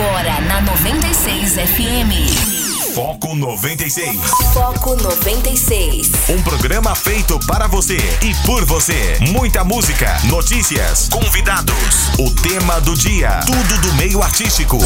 Agora na 96 FM. Foco 96. Foco 96. Um programa feito para você e por você. Muita música, notícias, convidados, o tema do dia, tudo do meio artístico.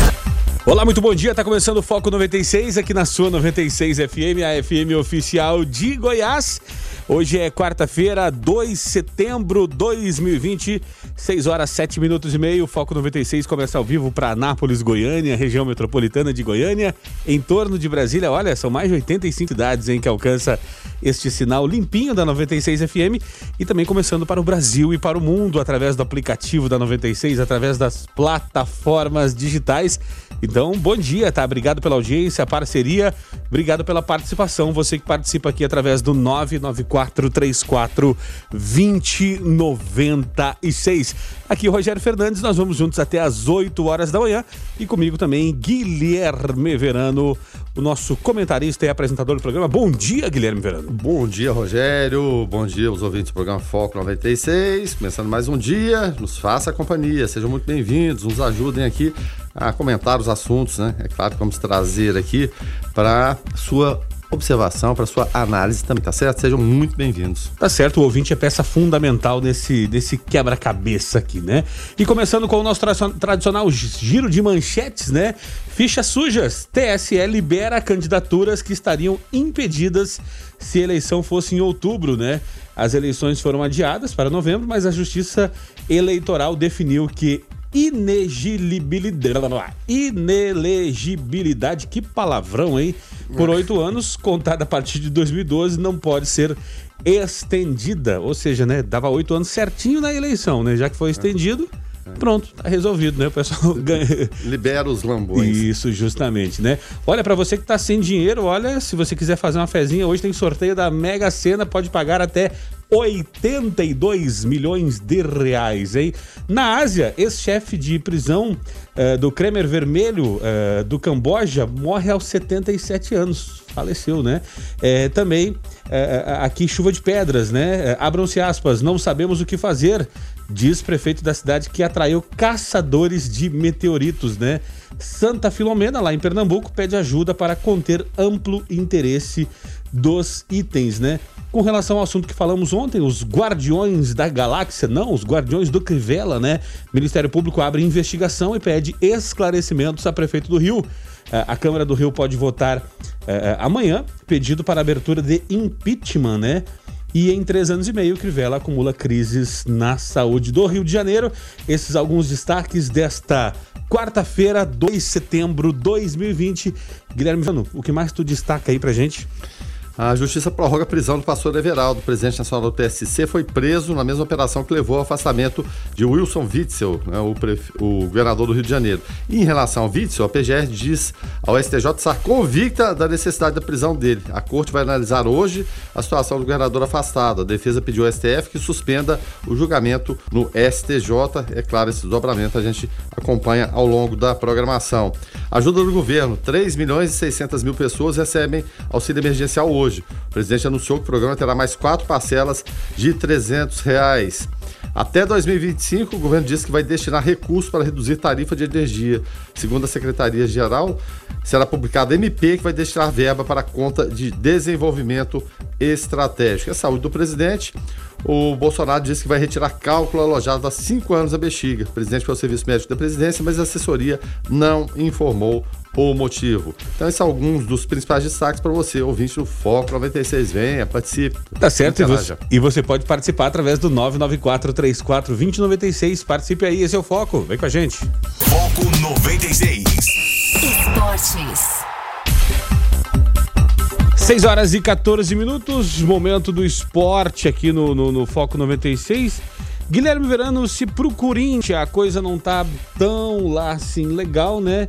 Olá, muito bom dia. Tá começando o Foco 96 aqui na sua 96 FM, a FM oficial de Goiás. Hoje é quarta-feira, 2 de setembro de 2020, 6 horas 7 minutos e meio. Foco 96 começa ao vivo para Anápolis, Goiânia, região metropolitana de Goiânia, em torno de Brasília. Olha, são mais de 85 cidades em que alcança este sinal limpinho da 96 FM e também começando para o Brasil e para o mundo através do aplicativo da 96, através das plataformas digitais. Então, bom dia, tá? Obrigado pela audiência, parceria, obrigado pela participação. Você que participa aqui através do 99434 2096. Aqui Rogério Fernandes, nós vamos juntos até às 8 horas da manhã e comigo também Guilherme Verano, o nosso comentarista e apresentador do programa. Bom dia, Guilherme Verano. Bom dia, Rogério. Bom dia, os ouvintes do programa Foco 96. Começando mais um dia, nos faça companhia. Sejam muito bem-vindos, nos ajudem aqui a comentar os assuntos, né? É claro que vamos trazer aqui para sua observação, para sua análise também, tá certo? Sejam muito bem-vindos. Tá certo, o ouvinte é peça fundamental desse, desse quebra-cabeça aqui, né? E começando com o nosso tradicional giro de manchetes, né? Fichas sujas. TSE libera candidaturas que estariam impedidas se a eleição fosse em outubro, né? As eleições foram adiadas para novembro, mas a Justiça Eleitoral definiu que inelegibilidade. Inelegibilidade, que palavrão, hein? Por oito anos, contada a partir de 2012, não pode ser estendida. Ou seja, né? Dava oito anos certinho na eleição, né? Já que foi estendido. Pronto, tá resolvido, né? O pessoal ganha. Libera os lambões. Isso, justamente, né? Olha, para você que tá sem dinheiro, olha, se você quiser fazer uma fezinha, hoje tem sorteio da Mega Sena, pode pagar até 82 milhões de reais, hein? Na Ásia, ex-chefe de prisão uh, do Kremer Vermelho uh, do Camboja morre aos 77 anos. Faleceu, né? É, também aqui chuva de pedras, né? Abram-se aspas, não sabemos o que fazer, diz prefeito da cidade que atraiu caçadores de meteoritos, né? Santa Filomena, lá em Pernambuco, pede ajuda para conter amplo interesse dos itens, né? Com relação ao assunto que falamos ontem, os Guardiões da Galáxia, não, os Guardiões do Crivella, né? O Ministério Público abre investigação e pede esclarecimentos a prefeito do Rio. É, a Câmara do Rio pode votar é, amanhã pedido para abertura de impeachment, né? E em três anos e meio, Crivella acumula crises na saúde do Rio de Janeiro. Esses alguns destaques desta quarta-feira, 2 de setembro de 2020. Guilherme Vano, o que mais tu destaca aí pra gente? A justiça prorroga a prisão do pastor Everaldo. Presidente nacional do PSC foi preso na mesma operação que levou ao afastamento de Wilson Witzel, né, o, o, governador do Rio de Janeiro. E em relação ao Witzel, a PGR diz ao STJ estar convicta da necessidade da prisão dele. A corte vai analisar hoje a situação do governador afastado. A defesa pediu ao STF que suspenda o julgamento no STJ. É claro, esse dobramento a gente acompanha ao longo da programação. Ajuda do governo: 3 milhões e 600 mil pessoas recebem auxílio emergencial hoje hoje. O presidente anunciou que o programa terá mais quatro parcelas de 300 reais. Até 2025, o governo disse que vai destinar recursos para reduzir tarifa de energia. Segundo a Secretaria-Geral, será publicado MP que vai destinar verba para a conta de desenvolvimento estratégico. A saúde do presidente. O Bolsonaro disse que vai retirar cálculo alojado há cinco anos da bexiga. O presidente ao Serviço Médico da Presidência, mas a assessoria não informou o motivo. Então, esses são alguns dos principais destaques para você, ouvinte do Foco 96. Venha, participe. Tá certo, e você, e você, pode participar através do 994-34-2096. Participe aí, esse é o Foco. Vem com a gente. Foco 96. Esportes. 6 horas e 14 minutos, momento do esporte aqui no, no, no Foco 96. Guilherme Verano, se pro Corinthians a coisa não tá tão lá assim legal, né?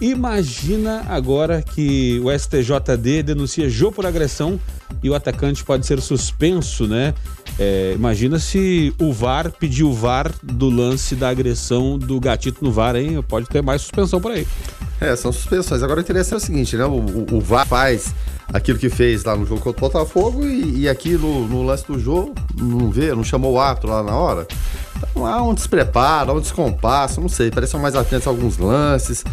Imagina agora que o STJD denuncia Jô por agressão e o atacante pode ser suspenso, né? É, imagina se o VAR pediu o VAR do lance da agressão do gatito no VAR, hein? Pode ter mais suspensão por aí. É, são suspensões. Agora o interessante é o seguinte, né? O, o, o VAR faz aquilo que fez lá no jogo contra o Botafogo e, e aqui no, no, lance do jogo não vê, não chamou o árbitro lá na hora. Então há um despreparo, há um descompasso, não sei, parecem mais atentos a alguns lances,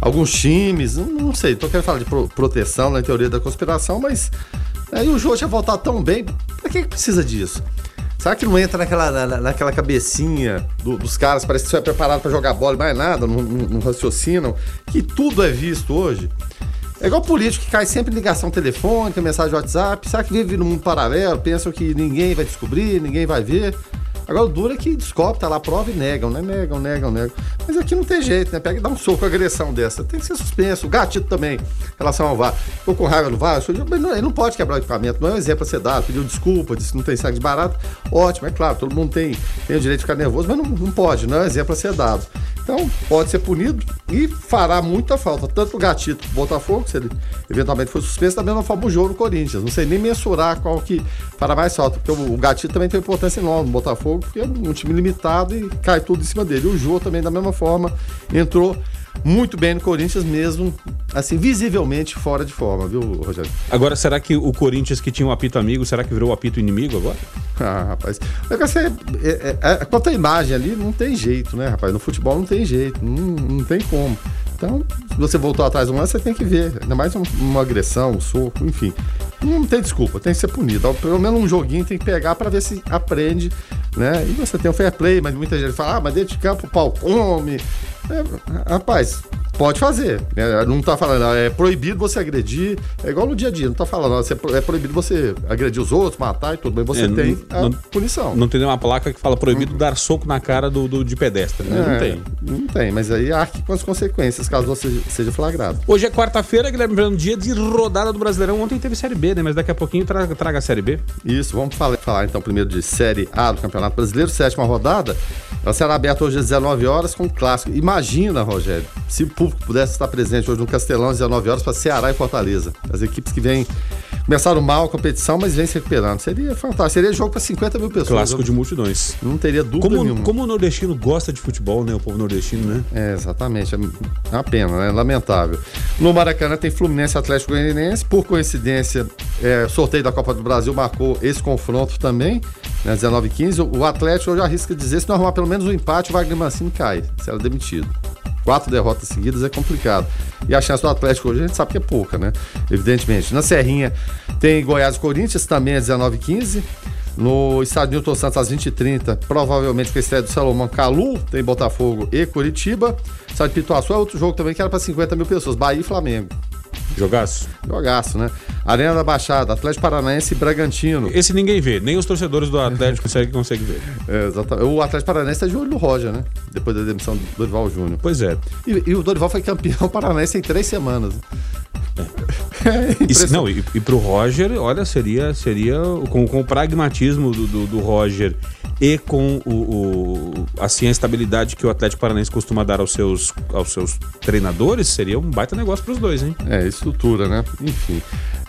alguns times, não, sei, tô querendo falar de pro, proteção na teoria da conspiração, mas aí o jogo já voltar tão bem, pra que, precisa disso? Será que não entra naquela, na, naquela cabecinha do, dos caras, parece que você é preparado para jogar bola e mais nada, não, não, não raciocinam, que tudo é visto hoje? É igual político que cai sempre em ligação telefônica, mensagem WhatsApp. Será que vive no mundo paralelo? Pensam que ninguém vai descobrir, ninguém vai ver. Agora o duro é que descobre, tá lá a prova e negam, né? Negam, negam, negam. Mas aqui não tem jeito, né? Pega e dá um soco, agressão dessa. Tem que ser suspenso. O gatito também, em relação ao VAR. Ficou com raiva do VAR, mas não, ele não pode quebrar o equipamento, não é um exemplo a ser dado. Pediu desculpa, disse que não tem sangue de barato. Ótimo, é claro, todo mundo tem, tem o direito de ficar nervoso, mas não, não pode, não é um exemplo a ser dado. Então, pode ser punido e fará muita falta. Tanto o Gatito o Botafogo, se ele eventualmente for suspenso, da mesma forma o jogo no Corinthians. Não sei nem mensurar qual que fará mais falta, porque o, o Gatito também tem importância enorme no Botafogo, porque é um time limitado e cai tudo em cima dele. O Jô também, da mesma forma, entrou muito bem no Corinthians mesmo, assim, visivelmente fora de forma, viu, Rogério? Agora, será que o Corinthians que tinha um apito amigo, será que virou o apito inimigo agora? Ah, rapaz. O negócio é, é, é, é, quanto à imagem ali, não tem jeito, né, rapaz? No futebol não tem jeito, não, não tem como. Então, se você voltou atrás um lance, você tem que ver. Ainda mais uma, uma agressão, um soco, enfim. Não tem desculpa, tem que ser punido. Pelo menos um joguinho tem que pegar para ver se aprende, né? E você tem o fair play, mas muita gente fala, ah, mas dentro de campo o pau come. É, rapaz, Pode fazer. Né? Não está falando, é proibido você agredir. É igual no dia a dia, não está falando, é proibido você agredir os outros, matar e tudo, mas você é, tem não, a punição. Não tem nenhuma placa que fala proibido hum. dar soco na cara do, do de pedestre, né? É, não tem. Não tem, mas aí arque com as consequências, caso você seja flagrado. Hoje é quarta-feira, Guilherme, dia de rodada do Brasileirão. Ontem teve Série B, né? Mas daqui a pouquinho traga, traga a Série B. Isso, vamos falar, falar então primeiro de Série A do Campeonato Brasileiro, sétima rodada. Ela será aberta hoje às 19 horas com o clássico. Imagina, Rogério, se o público pudesse estar presente hoje no Castelão às 19 horas para Ceará e Fortaleza. As equipes que vêm começaram mal a competição, mas vêm se recuperando. Seria fantástico. Seria jogo para 50 mil pessoas. Clássico de multidões. Não teria dúvida como, nenhuma. Como o nordestino gosta de futebol, né? O povo nordestino, né? É, exatamente. É uma pena, né? Lamentável. No Maracanã tem Fluminense Atlético Goianiense. Por coincidência, é, sorteio da Copa do Brasil marcou esse confronto também, né? 19 15. O Atlético, eu já arrisco dizer, se não arrumar pelo menos um empate, o Wagner Mancini cai. Será demitido quatro derrotas seguidas é complicado. E a chance do Atlético hoje a gente sabe que é pouca, né? Evidentemente. Na Serrinha tem Goiás e Corinthians, também é 19h15. No estádio Newton Santos, às 20h30, provavelmente com a estreia do Salomão Calu, tem Botafogo e Curitiba. Estádio Pituaçu é outro jogo também que era para 50 mil pessoas, Bahia e Flamengo. Jogaço? Jogaço, né? Arena da Baixada, Atlético Paranaense e Bragantino. Esse ninguém vê, nem os torcedores do Atlético conseguem, conseguem ver. É, exatamente. O Atlético Paranaense está de olho no Roger, né? Depois da demissão do Dorival Júnior. Pois é. E, e, o Dorival foi campeão paranaense em três semanas. É. é não, e, e para o Roger, olha, seria, seria com, com o pragmatismo do, do, do Roger e com o, o, assim, a estabilidade que o Atlético Paranaense costuma dar aos seus, aos seus treinadores, seria um baita negócio para os dois, hein? É, estrutura, né? Enfim.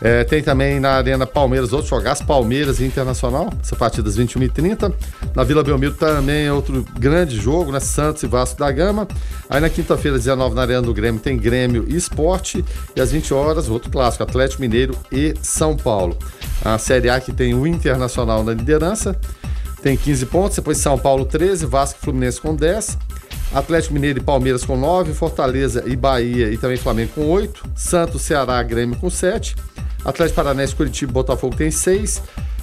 É, tem também na Arena Palmeiras outros jogais, Palmeiras e Internacional, essa partida às 21h30. Na Vila Belmiro também é outro grande jogo, né? Santos e Vasco da Gama. Aí na quinta-feira, 19 na Arena do Grêmio, tem Grêmio e Esporte. E às 20 horas, outro clássico, Atlético Mineiro e São Paulo. A Série A que tem o Internacional na liderança tem 15 pontos, depois São Paulo 13, Vasco e Fluminense com 10, Atlético Mineiro e Palmeiras com 9, Fortaleza e Bahia e também Flamengo com 8, Santos, Ceará, Grêmio com 7, Atlético Paranaense, Curitiba e Botafogo tem 6,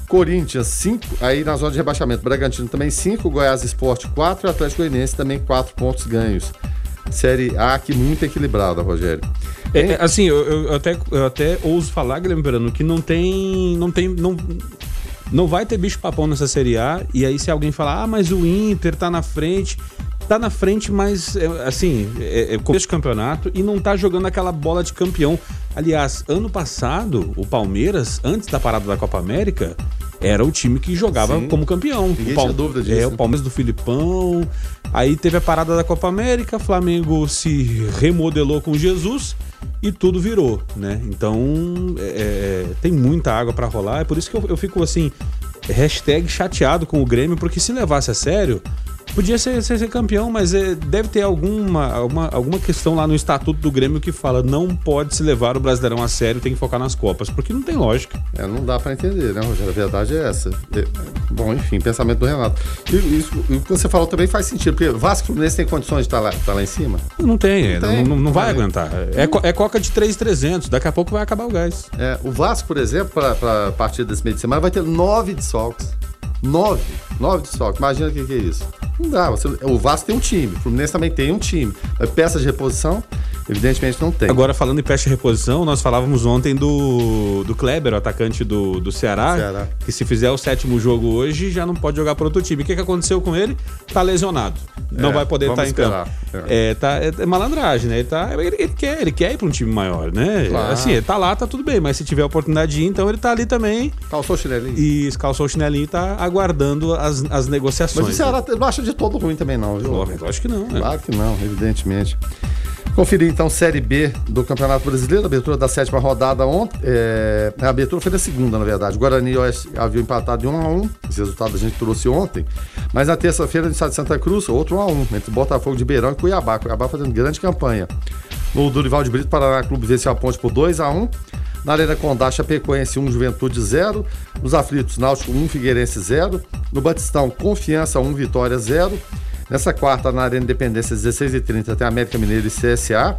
Corinthians 5, aí na zona de rebaixamento, Bragantino também 5, Goiás Esporte 4 e Atlético Goianiense também 4 pontos ganhos. Série A aqui muito equilibrada, Rogério. É, é, assim, eu, eu, até, eu até ouso falar, Guilherme Verano, que não tem. Não tem. Não, não vai ter bicho papão nessa Série A. E aí, se alguém falar, ah, mas o Inter tá na frente. Tá na frente, mas é, assim, é, é começo do campeonato e não tá jogando aquela bola de campeão. Aliás, ano passado, o Palmeiras, antes da parada da Copa América, era o time que jogava Sim. como campeão. Ninguém o tinha dúvida disso. É, o Palmeiras do Filipão. Aí teve a parada da Copa América, Flamengo se remodelou com Jesus e tudo virou, né? Então é, é tem muita água para rolar. É por isso que eu, eu fico assim, chateado com o Grêmio, porque se levasse a sério, Podia ser, ser, ser campeão, mas é, deve ter alguma, alguma, alguma questão lá no estatuto do Grêmio que fala não pode se levar o Brasileirão a sério, tem que focar nas Copas, porque não tem lógica. É, não dá pra entender, né, Rogério? A verdade é essa. É, bom, enfim, pensamento do Renato. E, isso, o que você falou também faz sentido, porque Vasco Fluminense tem condições de estar lá, estar lá em cima? Não tem, não, tem, não, não vai não aguentar. É, é coca de 3,300, daqui a pouco vai acabar o gás. É, o Vasco, por exemplo, para a partir desse meio de semana, vai ter nove desfalques. Nove. Nove desfalques. Imagina o que, que é isso. Não dá. Você- o Vasco tem um time. O Fluminense também tem um time. Mas peças de reposição, evidentemente, não tem. Agora, falando em peste de reposição, nós falávamos ontem do, do Kleber, o atacante do, do Ceará, Ceará. que se fizer o sétimo jogo hoje, já não pode jogar para outro time. O que, que aconteceu com ele? Tá lesionado. Não É, vai poder estar em campo. esperar. É, tá, é, é malandragem, né? Ele, tá, ele, ele quer, ele quer ir para um time maior, né? Claro. Assim, ele tá lá, tá tudo bem, mas se tiver a oportunidade de ir, então ele tá ali também Calçou o chinelinho. e calçou o chinelinho e tá aguardando as, as negociações. Mas o Ceará não acha de todo ruim também, não, viu? Eu acho que não, né? Claro que não, evidentemente. Conferir então Série B do Campeonato Brasileiro, abertura da sétima rodada ontem. É, a abertura foi da segunda, na verdade. Guarani e Oeste haviam empatado de 1 a 1 Esse resultado a gente trouxe ontem. Mas na terça-feira, no estado de Santa Cruz, outro 1 a 1 entre Botafogo de Beirão e Cuiabá. Cuiabá fazendo grande campanha. No Durival de Brito, Paraná Clube venceu a ponte por 2 a 1 na Arena Condá, Chapecoense 1, Juventude 0. Nos Aflitos, Náutico 1, Figueirense 0. No Batistão, Confiança 1, Vitória 0. Nessa quarta, na Arena Independência, 16h30, tem América Mineiro e CSA.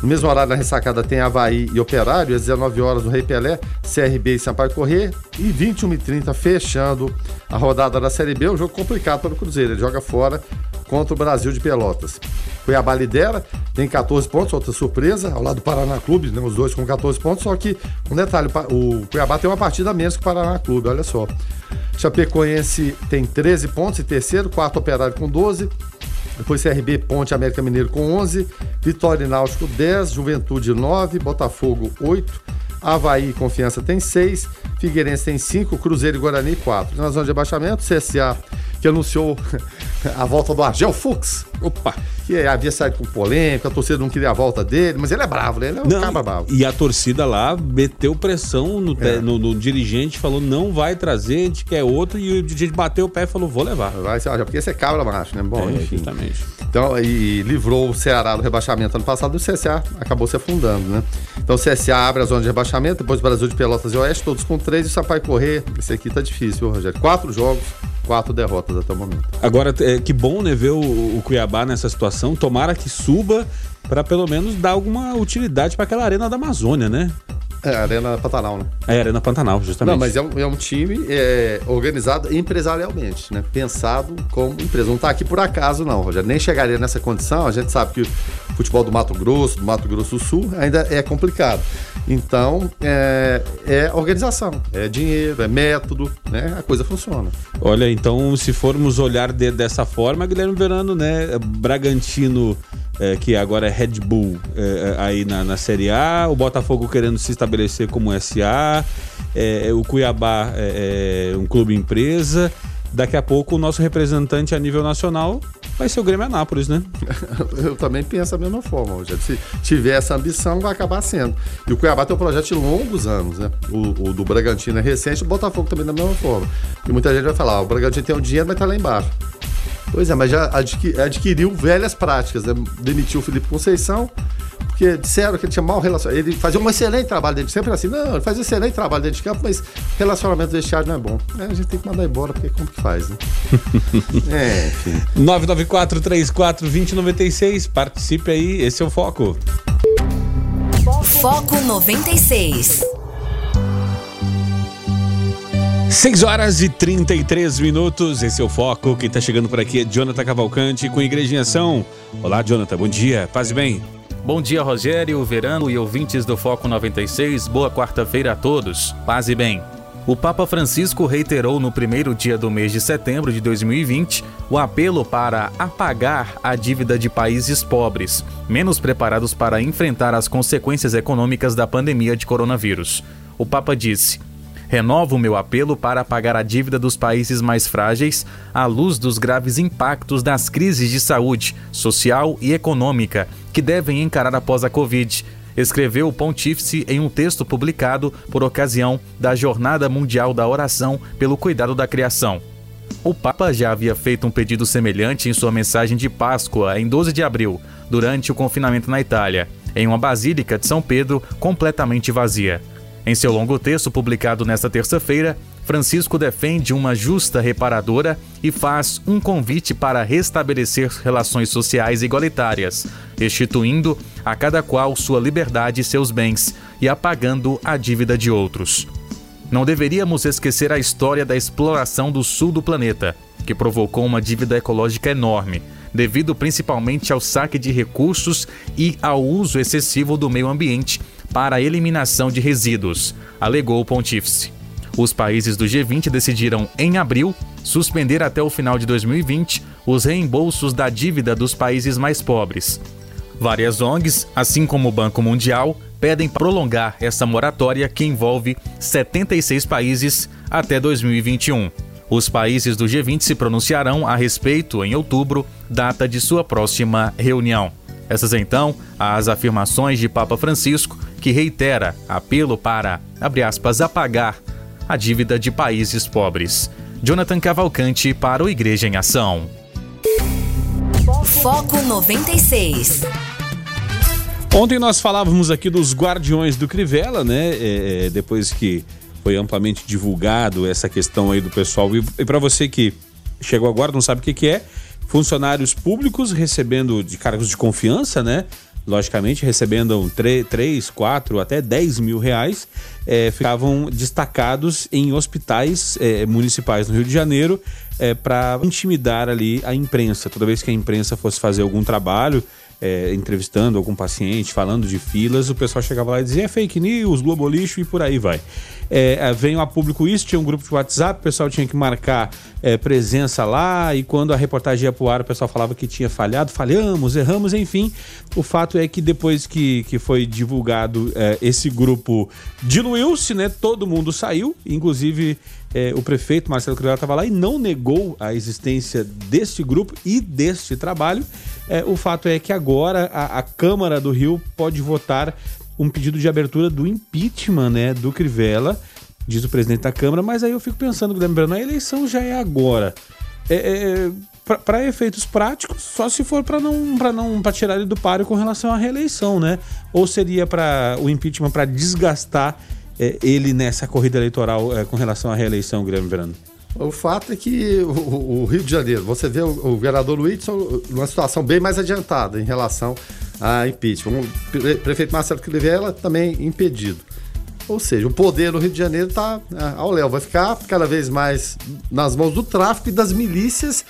No mesmo horário, na ressacada, tem Havaí e Operário. Às 19 horas no Rei Pelé, CRB e Sampaio Corrêa. E 21h30, fechando a rodada da Série B. Um jogo complicado para o Cruzeiro. Ele joga fora contra o Brasil de Pelotas. Cuiabá lidera, tem 14 pontos, outra surpresa, ao lado do Paraná Clube, né, os dois com 14 pontos, só que, um detalhe, o Cuiabá tem uma partida menos que o Paraná Clube, olha só. Chapecoense tem 13 pontos em terceiro, quarto Operário com 12, depois CRB, Ponte, América Mineiro com 11, Vitória e Náutico 10, Juventude 9, Botafogo 8, Havaí e Confiança tem 6, Figueirense tem 5, Cruzeiro e Guarani 4. Na zona de abaixamento, CSA, que anunciou a volta do Argel Fux, Opa! Que havia saído com polêmica, a torcida não queria a volta dele, mas ele é bravo, né? Ele é um cara bravo. e a torcida lá meteu pressão no, É. no- no dirigente, falou não vai trazer, a gente quer outro, e o dirigente bateu o pé e falou vou levar. Vai ser, porque esse é cabra macho, né? Bom, É, enfim. justamente. Então, e livrou o Ceará do rebaixamento ano passado, o CSA acabou se afundando, né? Então o CSA abre a zona de rebaixamento, depois o Brasil de Pelotas e Oeste, todos com três, e o Sampaio Correr, esse aqui tá difícil, viu, Rogério? Quatro jogos, quatro derrotas até o momento. Agora, é, que bom, né, ver o, o Cuiabá nessa situação. Tomara que suba para pelo menos dar alguma utilidade para aquela arena da Amazônia, né? É, Arena Pantanal, né? É, Arena Pantanal, justamente. Não, mas é um, é um time é, organizado empresarialmente, né? Pensado como empresa. Não tá aqui por acaso, não, Rogério. Nem chegaria nessa condição. A gente sabe que o futebol do Mato Grosso, do Mato Grosso do Sul, ainda é complicado. Então, é, é organização, é dinheiro, é método, né? A coisa funciona. Olha, então, se formos olhar de- dessa forma, Guilherme Verano, né? Bragantino, é, que agora é Red Bull, é, é, aí na, na Série A, o Botafogo querendo se estabelecer como SA, é, o Cuiabá é, é um clube empresa. Daqui a pouco o nosso representante a nível nacional vai ser o Grêmio Anápolis, né? Eu também penso da mesma forma, Rogério. Se tiver essa ambição, vai acabar sendo. E o Cuiabá tem um projeto de longos anos, né? O, o do Bragantino é recente, o Botafogo também da mesma forma. E muita gente vai falar, ah, o Bragantino tem um dinheiro, mas tá lá embaixo. Pois é, mas já adqui- adquiriu velhas práticas, né? Demitiu o Felipe Conceição, porque disseram que ele tinha mau relacionamento. Ele fazia um excelente trabalho dentro de sempre assim, não, ele faz um excelente trabalho dentro de campo, mas relacionamento vestiário não é bom. É, a gente tem que mandar embora, porque como que faz, né? é, enfim. 994-34-2096, participe aí, esse é o foco. Foco 96. 6 horas e 33 minutos, esse é o Foco. Quem tá chegando por aqui é Jonathan Cavalcante com Igreja em Ação. Olá, Jonathan, bom dia, paz e bem. Bom dia, Rogério, Verano e ouvintes do Foco 96. Boa quarta-feira a todos. Paz e bem. O Papa Francisco reiterou no primeiro dia do mês de setembro de 2020 o apelo para apagar a dívida de países pobres, menos preparados para enfrentar as consequências econômicas da pandemia de coronavírus. O Papa disse: Renovo o meu apelo para pagar a dívida dos países mais frágeis à luz dos graves impactos das crises de saúde, social e econômica que devem encarar após a Covid, escreveu o pontífice em um texto publicado por ocasião da Jornada Mundial da Oração pelo Cuidado da Criação. O Papa já havia feito um pedido semelhante em sua mensagem de Páscoa em 12 de abril, durante o confinamento na Itália, em uma basílica de São Pedro completamente vazia. Em seu longo texto publicado nesta terça-feira, Francisco defende uma justa reparadora e faz um convite para restabelecer relações sociais igualitárias, restituindo a cada qual sua liberdade e seus bens e apagando a dívida de outros. Não deveríamos esquecer a história da exploração do sul do planeta, que provocou uma dívida ecológica enorme, devido principalmente ao saque de recursos e ao uso excessivo do meio ambiente para a eliminação de resíduos, alegou o pontífice. Os países do G20 decidiram, em abril, suspender até o final de 2020 os reembolsos da dívida dos países mais pobres. Várias ONGs, assim como o Banco Mundial, pedem prolongar essa moratória que envolve 76 países até 2021. Os países do G20 se pronunciarão a respeito em outubro, data de sua próxima reunião. Essas então as afirmações de Papa Francisco, que reitera apelo para, abre aspas, apagar a dívida de países pobres. Jonathan Cavalcante para o Igreja em Ação. Foco 96. Ontem nós falávamos aqui dos Guardiões do Crivella, né? É, é, depois que foi amplamente divulgado essa questão aí do pessoal. E, e para você que chegou agora, não sabe o que, que é, funcionários públicos recebendo de cargos de confiança, né? Logicamente, recebendo 3, 4, até 10 mil reais, é, ficavam destacados em hospitais é, municipais no Rio de Janeiro é, para intimidar ali a imprensa. Toda vez que a imprensa fosse fazer algum trabalho, é, entrevistando algum paciente, falando de filas, o pessoal chegava lá e dizia é fake news, globo lixo e por aí vai. É, é, a público isso, tinha um grupo de WhatsApp, o pessoal tinha que marcar é, presença lá e quando a reportagem ia pro ar, o pessoal falava que tinha falhado, falhamos, erramos, enfim. O fato é que depois que, que foi divulgado é, esse grupo diluiu-se, né? Todo mundo saiu, inclusive é, o prefeito Marcelo Crivella estava lá e não negou a existência deste grupo e deste trabalho. É, o fato é que agora a, a, Câmara do Rio pode votar um pedido de abertura do impeachment né, do Crivella, diz o presidente da Câmara, mas aí eu fico pensando, lembrando, a eleição já é agora. É, é para efeitos práticos, só se for para não para não para tirar ele do páreo com relação à reeleição, né? Ou seria para o impeachment para desgastar é, ele nessa corrida eleitoral é, com relação à reeleição, Guilherme Verano? O fato é que o, o, Rio de Janeiro, você vê o, o vereador Whitson numa situação bem mais adiantada em relação a impeachment. O prefeito Marcelo Crivella também impedido. Ou seja, o poder no Rio de Janeiro está é, ao léu, vai ficar cada vez mais nas mãos do tráfico e das milícias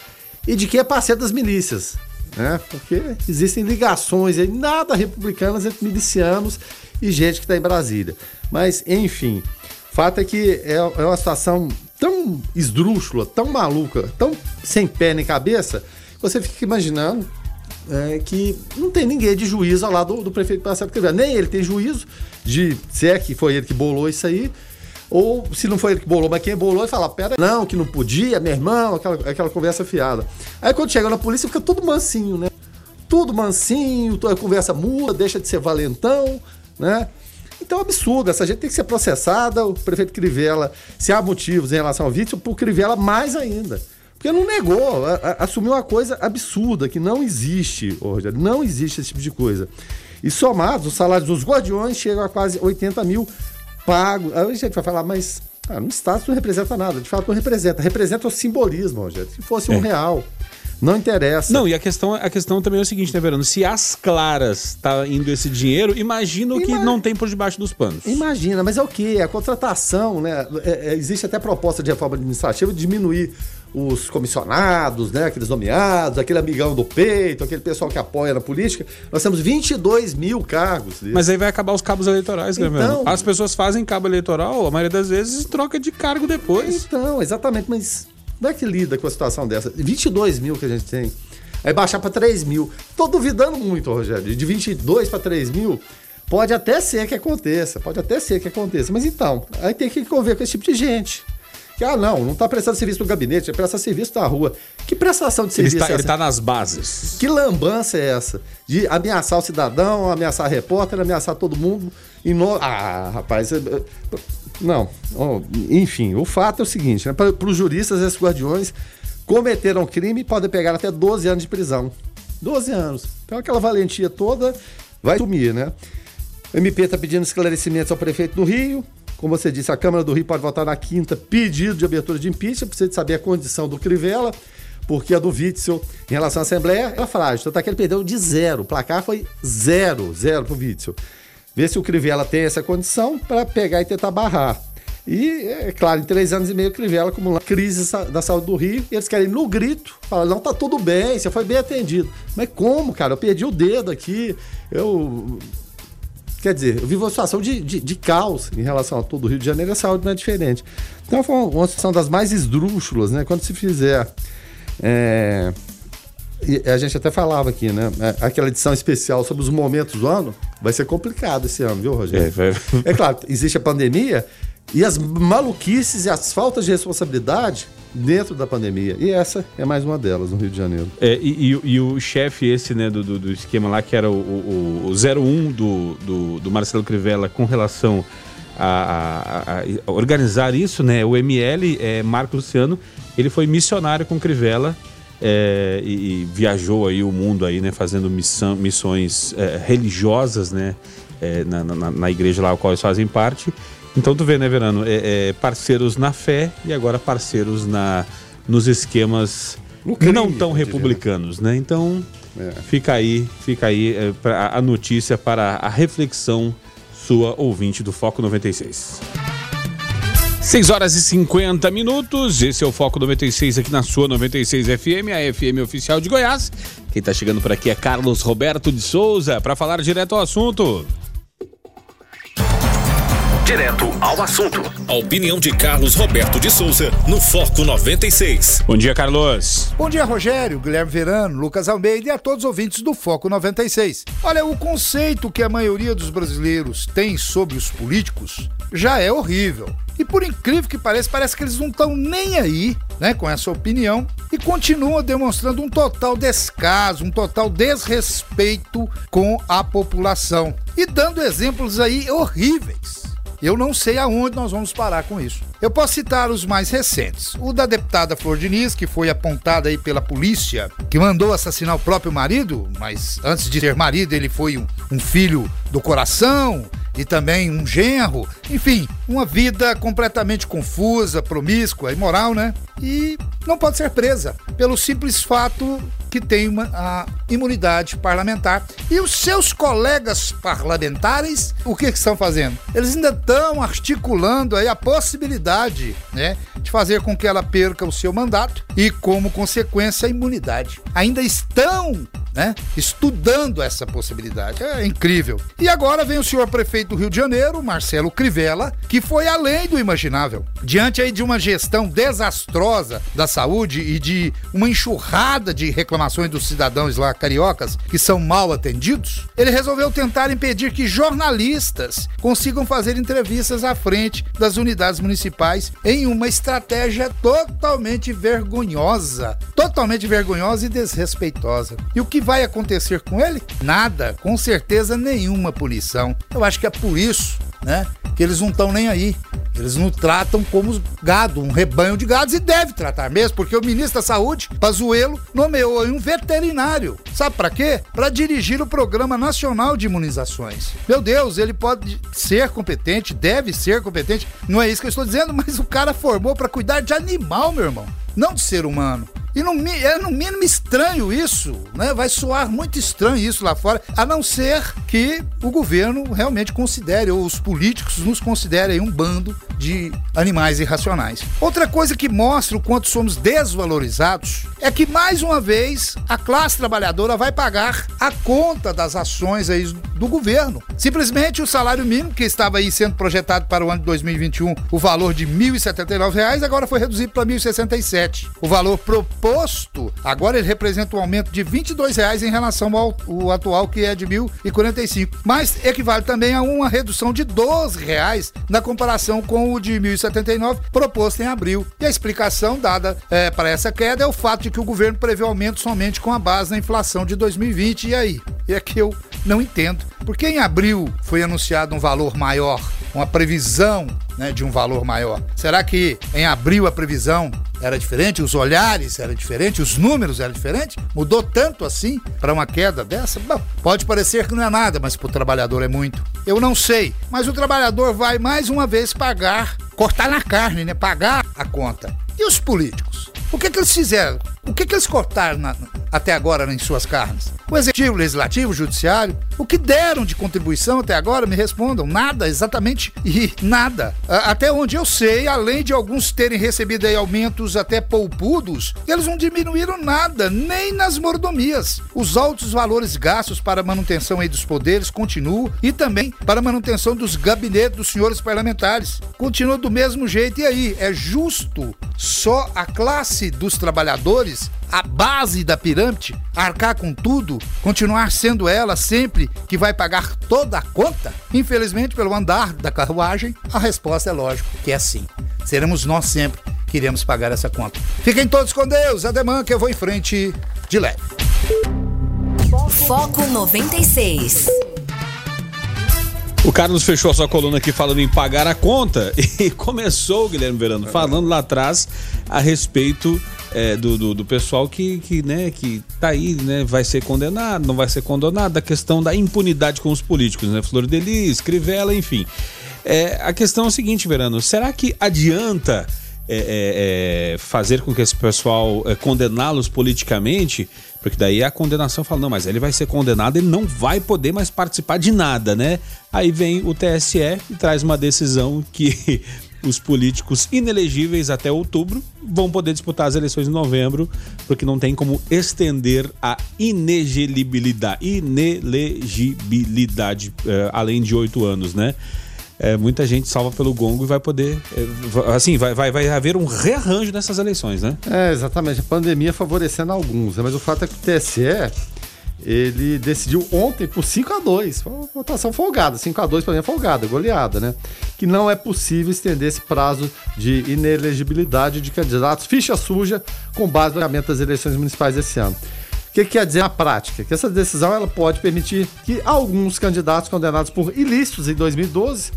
e de quem é parceiro das milícias. Né? Porque existem ligações aí, nada republicanas entre milicianos e gente que está em Brasília. Mas, enfim, fato é que é, é uma situação tão esdrúxula, tão maluca, tão sem pé nem cabeça, você fica imaginando é, que não tem ninguém de juízo lado do, do prefeito Marcelo Crivella. Nem ele tem juízo de se é que foi ele que bolou isso aí, ou se não foi ele que bolou, mas quem bolou e fala, pera, não, que não podia, meu irmão, aquela, aquela conversa fiada. Aí quando chega na polícia fica tudo mansinho, né? Tudo mansinho, a conversa muda, deixa de ser valentão, né? Então é um absurdo, essa gente tem que ser processada, o prefeito Crivella, se há motivos em relação ao vítima, por Crivella mais ainda. Porque não negou, a, a, assumiu uma coisa absurda, que não existe, hoje, não existe esse tipo de coisa. E somados, os salários dos guardiões chegam a quase 80 mil pagos. Aí a gente vai falar, mas ah, no status não representa nada, de fato não representa. Representa o simbolismo, Rogério. Se fosse é. um real, não interessa. Não, e a questão, a questão também é o seguinte, né, Verano? Se as claras tá indo esse dinheiro, imagina o que não tem por debaixo dos panos. Imagina, mas é o que? A contratação, né? É, é, existe até proposta de reforma administrativa de diminuir os comissionados, né, aqueles nomeados, aquele amigão do peito, aquele pessoal que apoia na política. Nós temos 22 mil cargos. Mas aí vai acabar os cabos eleitorais, né, então, As pessoas fazem cabo eleitoral, a maioria das vezes, troca de cargo depois. Então, exatamente, mas como é que lida com a situação dessa? 22 mil que a gente tem. Aí baixar para 3 mil. Tô duvidando muito, Rogério. De 22 para 3 mil, pode até ser que aconteça. Pode até ser que aconteça. Mas então, aí tem que conviver com esse tipo de gente. Que, ah, não, não está prestando serviço no gabinete, ele presta serviço na rua. Que prestação de serviço ele está, é ele essa? está nas bases. Que lambança é essa? De ameaçar o cidadão, ameaçar repórter, ameaçar todo mundo. E no... Ah, rapaz. Não. Ó, enfim, o fato é o seguinte: né? para os juristas, esses guardiões cometeram crime podem pegar até 12 anos de prisão. 12 anos. Então aquela valentia toda vai sumir, né? O MP está pedindo esclarecimentos ao prefeito do Rio. Como você disse, a Câmara do Rio pode votar na quinta pedido de abertura de impeachment. Precisa de saber a condição do Crivella, porque a do Witzel, em relação à Assembleia, é frágil. Tanto é que ele perdeu de zero. O placar foi zero, zero para o Witzel. Ver se o Crivella tem essa condição para pegar e tentar barrar. E, é claro, em três anos e meio, Crivella acumula crise da saúde do Rio. E eles querem, no grito, falar: não, tá tudo bem, você foi bem atendido. Mas como, cara? Eu perdi o dedo aqui. Eu Quer dizer, eu vivo uma situação de, de, de caos em relação a todo o Rio de Janeiro a saúde não é diferente. Então foi uma, uma situação das mais esdrúxulas, né? Quando se fizer. é, e a gente até falava aqui, né? é, Aquela edição especial sobre os momentos do ano vai ser complicado esse ano, viu, Rogério? É, É claro, existe a pandemia e as maluquices e as faltas de responsabilidade dentro da pandemia. E essa é mais uma delas no Rio de Janeiro. É, e, e- e o chefe esse, né, do, do, esquema lá, que era o, o, o 01 do, do, do Marcelo Crivella com relação a, a- a- a organizar isso, né, o ML, é, Marco Luciano, ele foi missionário com Crivella é, e, e viajou aí o mundo aí, né, fazendo missão, missões é, religiosas, né, é, na, na, na igreja lá a qual eles fazem parte. Então tu vê, né, Verano, é, é, parceiros na fé e agora parceiros na, nos esquemas não tão né? republicanos, né? Então É. fica aí, fica aí pra- a notícia para a reflexão sua ouvinte do Foco 96. 6 horas e 50 minutos. Esse é o Foco 96 aqui na sua 96 FM, a FM oficial de Goiás. Quem tá chegando por aqui é Carlos Roberto de Souza para falar direto ao assunto. Direto ao assunto. A opinião de Carlos Roberto de Souza no Foco 96. Bom dia, Carlos. Bom dia, Rogério, Guilherme Verano, Lucas Almeida e a todos os ouvintes do Foco 96. Olha, o conceito que a maioria dos brasileiros tem sobre os políticos já é horrível. E por incrível que pareça, parece que eles não estão nem aí, né, com essa opinião e continuam demonstrando um total descaso, um total desrespeito com a população e dando exemplos aí horríveis. Eu não sei aonde nós vamos parar com isso. Eu posso citar os mais recentes. O da deputada Flor Diniz, que foi apontada aí pela polícia, que mandou assassinar o próprio marido, mas antes de ter marido, ele foi um, um filho do coração e também um genro. Enfim, uma vida completamente confusa, promíscua, imoral, né? E não pode ser presa pelo simples fato que tem uma a imunidade parlamentar. E os seus colegas parlamentares, o que, que estão fazendo? Eles ainda estão articulando aí a possibilidade, né, de fazer com que ela perca o seu mandato e, como consequência, a imunidade. Ainda estão né, estudando essa possibilidade. É incrível. E agora vem o senhor prefeito do Rio de Janeiro, Marcelo Crivella, que foi além do imaginável. Diante aí de uma gestão desastrosa da saúde e de uma enxurrada de reclamações dos cidadãos lá cariocas que são mal atendidos, ele resolveu tentar impedir que jornalistas consigam fazer entrevistas à frente das unidades municipais em uma estratégia totalmente vergonhosa, totalmente vergonhosa e desrespeitosa. E o que vai acontecer com ele? Nada, com certeza nenhuma punição. Eu acho que é por isso, né, que eles não estão nem aí. Eles não tratam como gado, um rebanho de gados, e deve tratar mesmo, porque o ministro da Saúde, Pazuello, nomeou um veterinário. Sabe para quê? Para dirigir o Programa Nacional de Imunizações. Meu Deus, ele pode ser competente, deve ser competente, não é isso que eu estou dizendo, mas o cara formou para cuidar de animal, meu irmão, não de ser humano. E no, é no mínimo estranho isso, né? Vai soar muito estranho isso lá fora, a não ser que o governo realmente considere, ou os políticos nos considerem um bando de animais irracionais. Outra coisa que mostra o quanto somos desvalorizados é que, mais uma vez, a classe trabalhadora vai pagar a conta das ações aí do governo. Simplesmente o salário mínimo, que estava aí sendo projetado para o ano de 2021, o valor de 1.079 reais, agora foi reduzido para R$ 1.067. O valor imposto, agora ele representa um aumento de 22 reais em relação ao, ao atual, que é de R$ 1.045. Mas equivale também a uma redução de 12 reais na comparação com o de R$ 1.079 proposto em abril. E a explicação dada é, para essa queda é o fato de que o governo prevê aumento somente com a base na inflação de 2020. E aí? E é que eu não entendo. Porque em abril foi anunciado um valor maior, uma previsão né, de um valor maior. Será que em abril a previsão era diferente, os olhares eram diferentes, os números eram diferentes? Mudou tanto assim para uma queda dessa? Bom, pode parecer que não é nada, mas para o trabalhador é muito. Eu não sei, mas o trabalhador vai mais uma vez pagar, cortar na carne, né? Pagar a conta. E os políticos? O que, que eles fizeram? O que, que eles cortaram na, até agora em suas carnes? O executivo, o legislativo, o judiciário? O que deram de contribuição até agora? Me respondam. Nada, exatamente e nada. Até onde eu sei, além de alguns terem recebido aumentos até poupudos, eles não diminuíram nada, nem nas mordomias. Os altos valores gastos para manutenção dos poderes continuam e também para manutenção dos gabinetes dos senhores parlamentares. Continua do mesmo jeito. E aí, é justo só a classe dos trabalhadores, a base da pirâmide, arcar com tudo, continuar sendo ela sempre que vai pagar toda a conta? Infelizmente, pelo andar da carruagem, a resposta é lógico que é sim. Seremos nós sempre que iremos pagar essa conta. Fiquem todos com Deus, ademã que eu vou em frente de leve. Foco 96. O Carlos fechou a sua coluna aqui falando em pagar a conta e começou, Guilherme Verano, falando lá atrás a respeito é, do, do, do, pessoal que, que, né, que tá aí, né, vai ser condenado, não vai ser condenado, a questão da impunidade com os políticos, né, Flor de Lis, Crivella, enfim. É, a questão é o seguinte, Verano, será que adianta é, é, é fazer com que esse pessoal é, condená-los politicamente porque daí a condenação fala, não, mas ele vai ser condenado, ele não vai poder mais participar de nada, né? Aí vem o TSE e traz uma decisão que os políticos inelegíveis até outubro vão poder disputar as eleições em novembro, porque não tem como estender a inelegibilidade, inelegibilidade uh, além de oito anos, né? É, muita gente salva pelo gongo e vai poder. É, assim, vai, vai, vai haver um rearranjo nessas eleições, né? É, exatamente. A pandemia favorecendo alguns, né? mas o fato é que o TSE ele decidiu ontem por 5 a 2 Foi uma votação folgada. 5 a 2 para mim é folgada, goleada, né? Que não é possível estender esse prazo de inelegibilidade de candidatos ficha suja com base no das eleições municipais desse ano. Que quer dizer na prática? Que essa decisão ela pode permitir que alguns candidatos condenados por ilícitos em 2012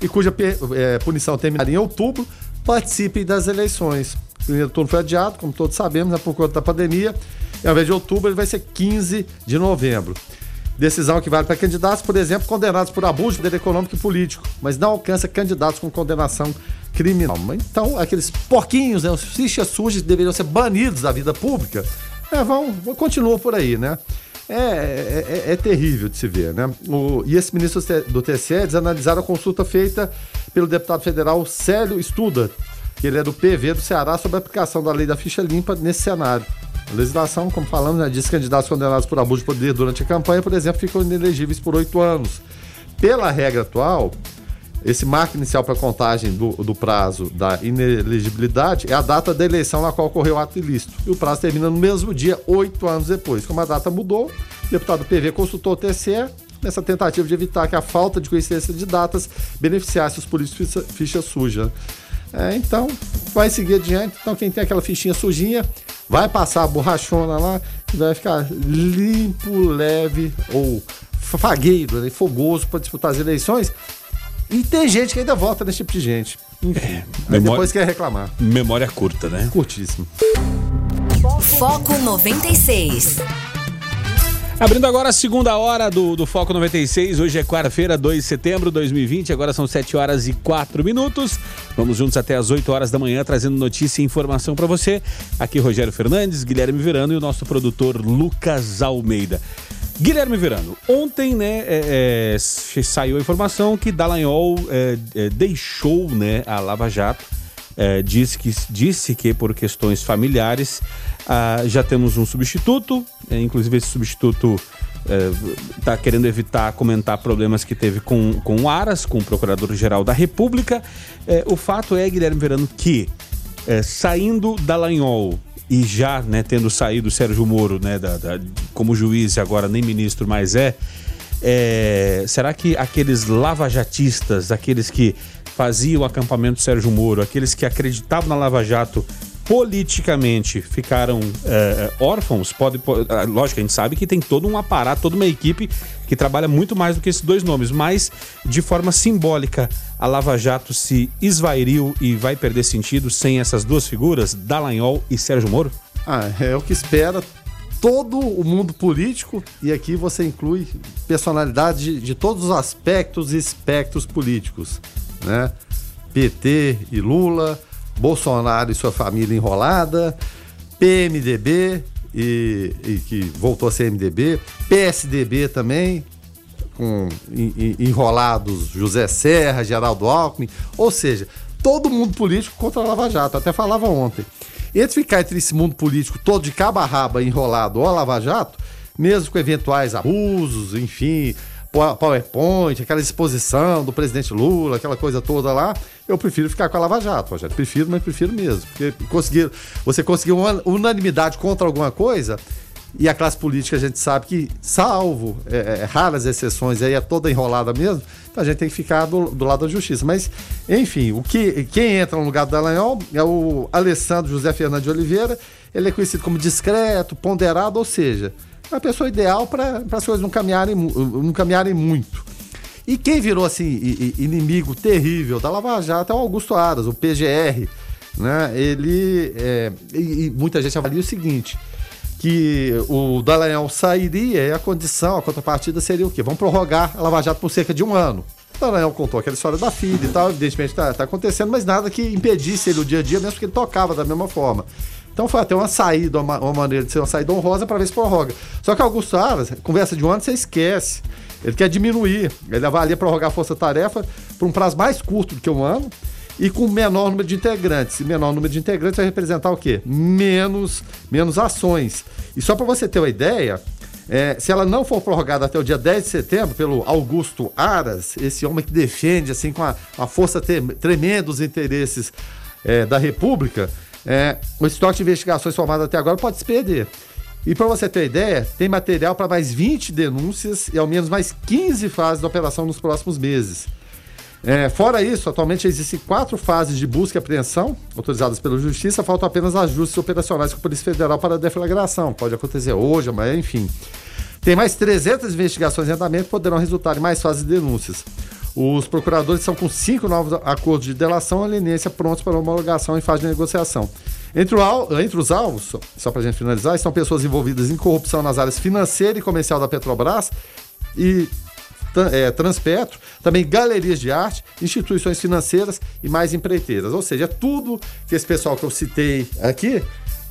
e cuja é, punição terminaria em outubro participem das eleições. O primeiro turno foi adiado, como todos sabemos, né, por conta da pandemia. E ao invés de outubro, ele vai ser 15 de novembro. Decisão que vale para candidatos, por exemplo, condenados por abuso de poder econômico e político, mas não alcança candidatos com condenação criminal. Então, aqueles porquinhos, né, os fichas sujas deveriam ser banidos da vida pública, é, vão, continuam por aí, né? É, é, é, é, terrível de se ver, né? O, e esse ministro do TSE desanalisaram a consulta feita pelo deputado federal Célio Estuda, que ele é do PV do Ceará, sobre a aplicação da lei da ficha limpa nesse cenário. A legislação, como falamos, né, diz que candidatos condenados por abuso de poder durante a campanha, por exemplo, ficam inelegíveis por oito anos. Pela regra atual, esse marco inicial para contagem do, do, prazo da inelegibilidade é a data da eleição na qual ocorreu o ato ilícito. E o prazo termina no mesmo dia, oito anos depois. Como a data mudou, o deputado PV consultou o TSE nessa tentativa de evitar que a falta de coincidência de datas beneficiasse os políticos ficha, ficha suja. É, então, vai seguir adiante. Então, quem tem aquela fichinha sujinha, vai passar a borrachona lá e vai ficar limpo, leve ou fagueiro, né, fogoso para disputar as eleições e tem gente que ainda vota nesse tipo de gente. Enfim. É, memória... depois quer reclamar. Memória curta, né? Curtíssimo. Foco 96. Abrindo agora a segunda hora do, do Foco 96. Hoje é quarta-feira, 2 de setembro de 2020. Agora são 7 horas e 4 minutos. Vamos juntos até as 8 horas da manhã, trazendo notícia e informação para você. Aqui Rogério Fernandes, Guilherme Verano e o nosso produtor Lucas Almeida. Guilherme Verano, ontem né, é, é, saiu a informação que Dallagnol é, é deixou né, a Lava Jato. É, disse, que, disse que por questões familiares ah, já temos um substituto, é, inclusive esse substituto está querendo evitar comentar problemas que teve com, com o Aras, com o Procurador-Geral da República. o fato é, Guilherme Verano, que saindo Dallagnol e já né, tendo saído Sérgio Moro né, da, da, como juiz e agora nem ministro mais é, é, será que aqueles lavajatistas, aqueles que faziam o acampamento Sérgio Moro, aqueles que acreditavam na Lava Jato politicamente ficaram é, órfãos, pode, pode, ah, lógico, a gente sabe que tem todo um aparato, toda uma equipe que trabalha muito mais do que esses dois nomes, mas de forma simbólica, a Lava Jato se esvairiu e vai perder sentido sem essas duas figuras, Dallagnol e Sérgio Moro? Ah, é o que espera todo o mundo político e aqui você inclui personalidade de, de todos os aspectos e espectros políticos, né? PT e Lula, Bolsonaro e sua família enrolada, PMDB, e, e que voltou a ser MDB, PSDB também, com enrolados José Serra, Geraldo Alckmin, ou seja, todo mundo político contra a Lava Jato, até falava ontem. Entre ficar entre esse mundo político todo de cabo a raba enrolado ou a Lava Jato, mesmo com eventuais abusos, enfim, PowerPoint, aquela exposição do presidente Lula, aquela coisa toda lá, eu prefiro ficar com a Lava Jato, Rogério. Prefiro, mas prefiro mesmo. Porque conseguir, você conseguiu uma unanimidade contra alguma coisa, e a classe política a gente sabe que, salvo é, é, raras exceções, aí é toda enrolada mesmo, então a gente tem que ficar do, do, lado da justiça. Mas, enfim, o que, quem entra no lugar do Dallagnol é o Alessandro José Fernando de Oliveira. Ele é conhecido como discreto, ponderado, ou seja, é a pessoa ideal para as coisas não caminharem, não caminharem muito. E quem virou assim inimigo terrível da Lava Jato é o Augusto Aras, o PGR. Né? Ele. É, e, muita gente avalia o seguinte: que o Dallagnol sairia e a condição, a contrapartida seria o quê? Vamos prorrogar a Lava Jato por cerca de um ano. O Dallagnol contou aquela história da filha e tal, evidentemente está tá acontecendo, mas nada que impedisse ele o dia a dia, mesmo porque ele tocava da mesma forma. Então foi até uma saída, uma, uma maneira de ser uma saída honrosa para ver se prorroga. Só que Augusto Aras, conversa de um ano, você esquece. Ele quer diminuir. Ele avalia prorrogar a força-tarefa por um prazo mais curto do que um ano e com menor número de integrantes. E menor número de integrantes vai representar o quê? Menos, menos ações. E só para você ter uma ideia, é, se ela não for prorrogada até o dia 10 de setembro pelo Augusto Aras, esse homem que defende assim com a, a força tremenda os interesses é, da República, é, o estoque de investigações formado até agora pode se perder. E para você ter ideia, tem material para mais 20 denúncias e ao menos mais 15 fases da operação nos próximos meses. É, fora isso, atualmente existem quatro fases de busca e apreensão autorizadas pela Justiça, faltam apenas ajustes operacionais com a Polícia Federal para a deflagração. Pode acontecer hoje, amanhã, enfim. Tem mais 300 investigações em andamento que poderão resultar em mais fases de denúncias. Os procuradores estão com cinco novos acordos de delação e leniência prontos para homologação em fase de negociação. Entre, o, entre os alvos, só para a gente finalizar, estão pessoas envolvidas em corrupção nas áreas financeira e comercial da Petrobras e é, Transpetro, também galerias de arte, instituições financeiras e mais empreiteiras. Ou seja, é tudo que esse pessoal que eu citei aqui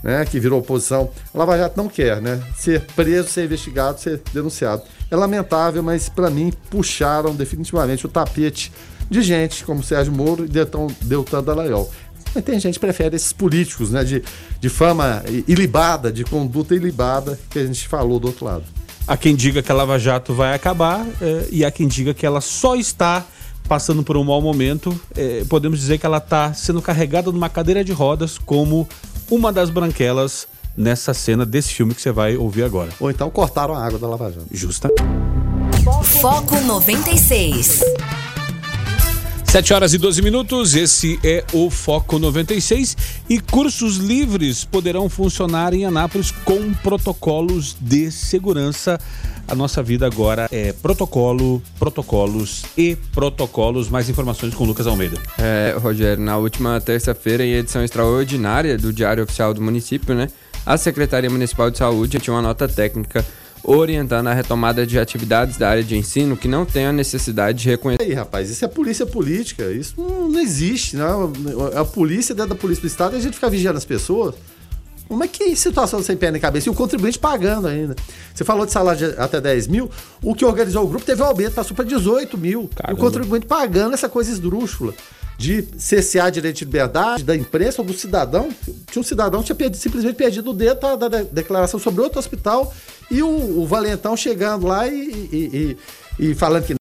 né, que virou oposição, a Lava Jato não quer, né? Ser preso, ser investigado, ser denunciado. É lamentável, mas para mim puxaram definitivamente o tapete de gente como Sérgio Moro e Deltan, Deltan Dallagnol. Mas tem gente que prefere esses políticos, né, de, de fama ilibada, de conduta ilibada, que a gente falou do outro lado. Há quem diga que a Lava Jato vai acabar é, e há quem diga que ela só está passando por um mau momento. É, podemos dizer que ela está sendo carregada numa cadeira de rodas como uma das branquelas nessa cena desse filme que você vai ouvir agora. Ou então cortaram a água da Lava Jato. Justa. Foco 96. 7 horas e 12 minutos, esse é o Foco 96 e cursos livres poderão funcionar em Anápolis com protocolos de segurança. A nossa vida agora é protocolo, protocolos e protocolos. Mais informações com Lucas Almeida. É, Rogério, na última terça-feira, em edição extraordinária do Diário Oficial do Município, né? A Secretaria Municipal de Saúde tinha uma nota técnica orientando a retomada de atividades da área de ensino que não tenham necessidade de reconhecer. Aí, rapaz, isso é polícia política. Isso não, não existe, né? A polícia dentro da polícia do Estado e a gente fica vigiando as pessoas. Como é que situação sem pé na cabeça? E o contribuinte pagando ainda. Você falou de salário de até 10 mil, o que organizou o grupo teve um aumento, passou para 18 mil. Caramba. E o contribuinte pagando essa coisa esdrúxula de CCA direito de liberdade da imprensa ou do cidadão. Tinha um cidadão que tinha perdido, simplesmente perdido o dedo da, declaração sobre outro hospital e o, o Valentão chegando lá e, e, e, e falando que.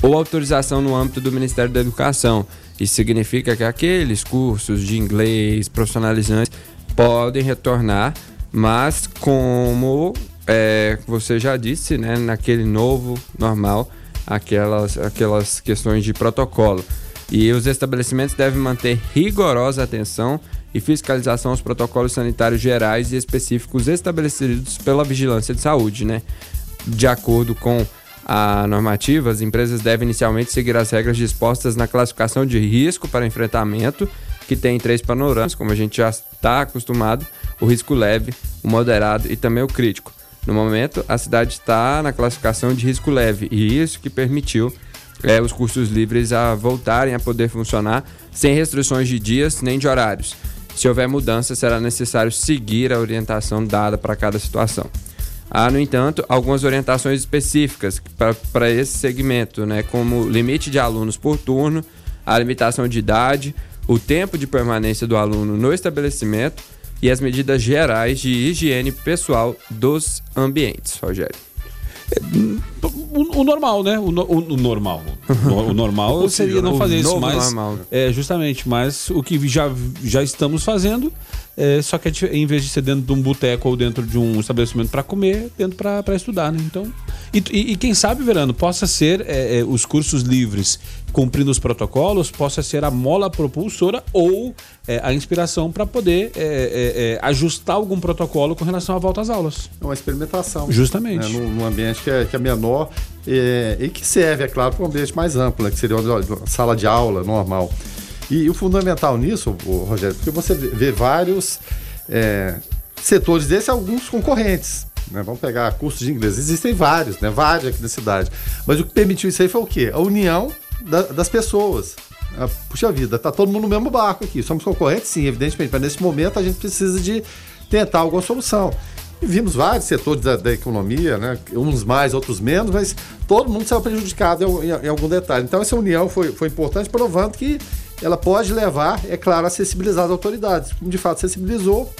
Ou autorização no âmbito do Ministério da Educação. Isso significa que aqueles cursos de inglês profissionalizantes podem retornar, mas como é, você já disse, né, naquele novo normal, aquelas, aquelas questões de protocolo. E os estabelecimentos devem manter rigorosa atenção e fiscalização aos protocolos sanitários gerais e específicos estabelecidos pela Vigilância de Saúde, né? De acordo com a normativa, as empresas devem inicialmente seguir as regras dispostas na classificação de risco para enfrentamento, que tem três panoramas, como a gente já está acostumado: o risco leve, o moderado e também o crítico. No momento, a cidade está na classificação de risco leve e isso que permitiu é, os cursos livres a voltarem a poder funcionar sem restrições de dias nem de horários. Se houver mudança, será necessário seguir a orientação dada para cada situação. Há, no entanto, algumas orientações específicas para esse segmento, né, como limite de alunos por turno, a limitação de idade, o tempo de permanência do aluno no estabelecimento e as medidas gerais de higiene pessoal dos ambientes, Rogério. O, o normal, né? O, no, o, o normal. O, normal seria não fazer isso, mas. Normal. É, justamente, mas o que já, já estamos fazendo é, só que em vez de ser dentro de um boteco ou dentro de um estabelecimento para comer, dentro para estudar, né? Então, e, e, e, quem sabe, Verano, possa ser é, é, os cursos livres cumprindo os protocolos, possa ser a mola propulsora ou é, a inspiração para poder é, é, ajustar algum protocolo com relação à volta às aulas. É uma experimentação. Justamente. Né? Num, num, ambiente que é, que é menor e que serve, é claro, para um ambiente mais amplo, né? que seria uma sala de aula normal. E o fundamental nisso, Rogério, porque você vê vários é, setores desses, alguns concorrentes. Né? Vamos pegar cursos de inglês. Existem vários, né? Vários aqui na cidade. Mas o que permitiu isso aí foi o quê? A união da, das pessoas. Ah, puxa vida, tá todo mundo no mesmo barco aqui. Somos concorrentes, sim, evidentemente, mas nesse momento a gente precisa de tentar alguma solução. E vimos vários setores da, da, economia, né? uns mais, outros menos, mas todo mundo saiu prejudicado em, em, em algum detalhe. Então essa união foi, foi importante, provando que ela pode levar, é claro, a sensibilizar as autoridades. Como de fato sensibilizou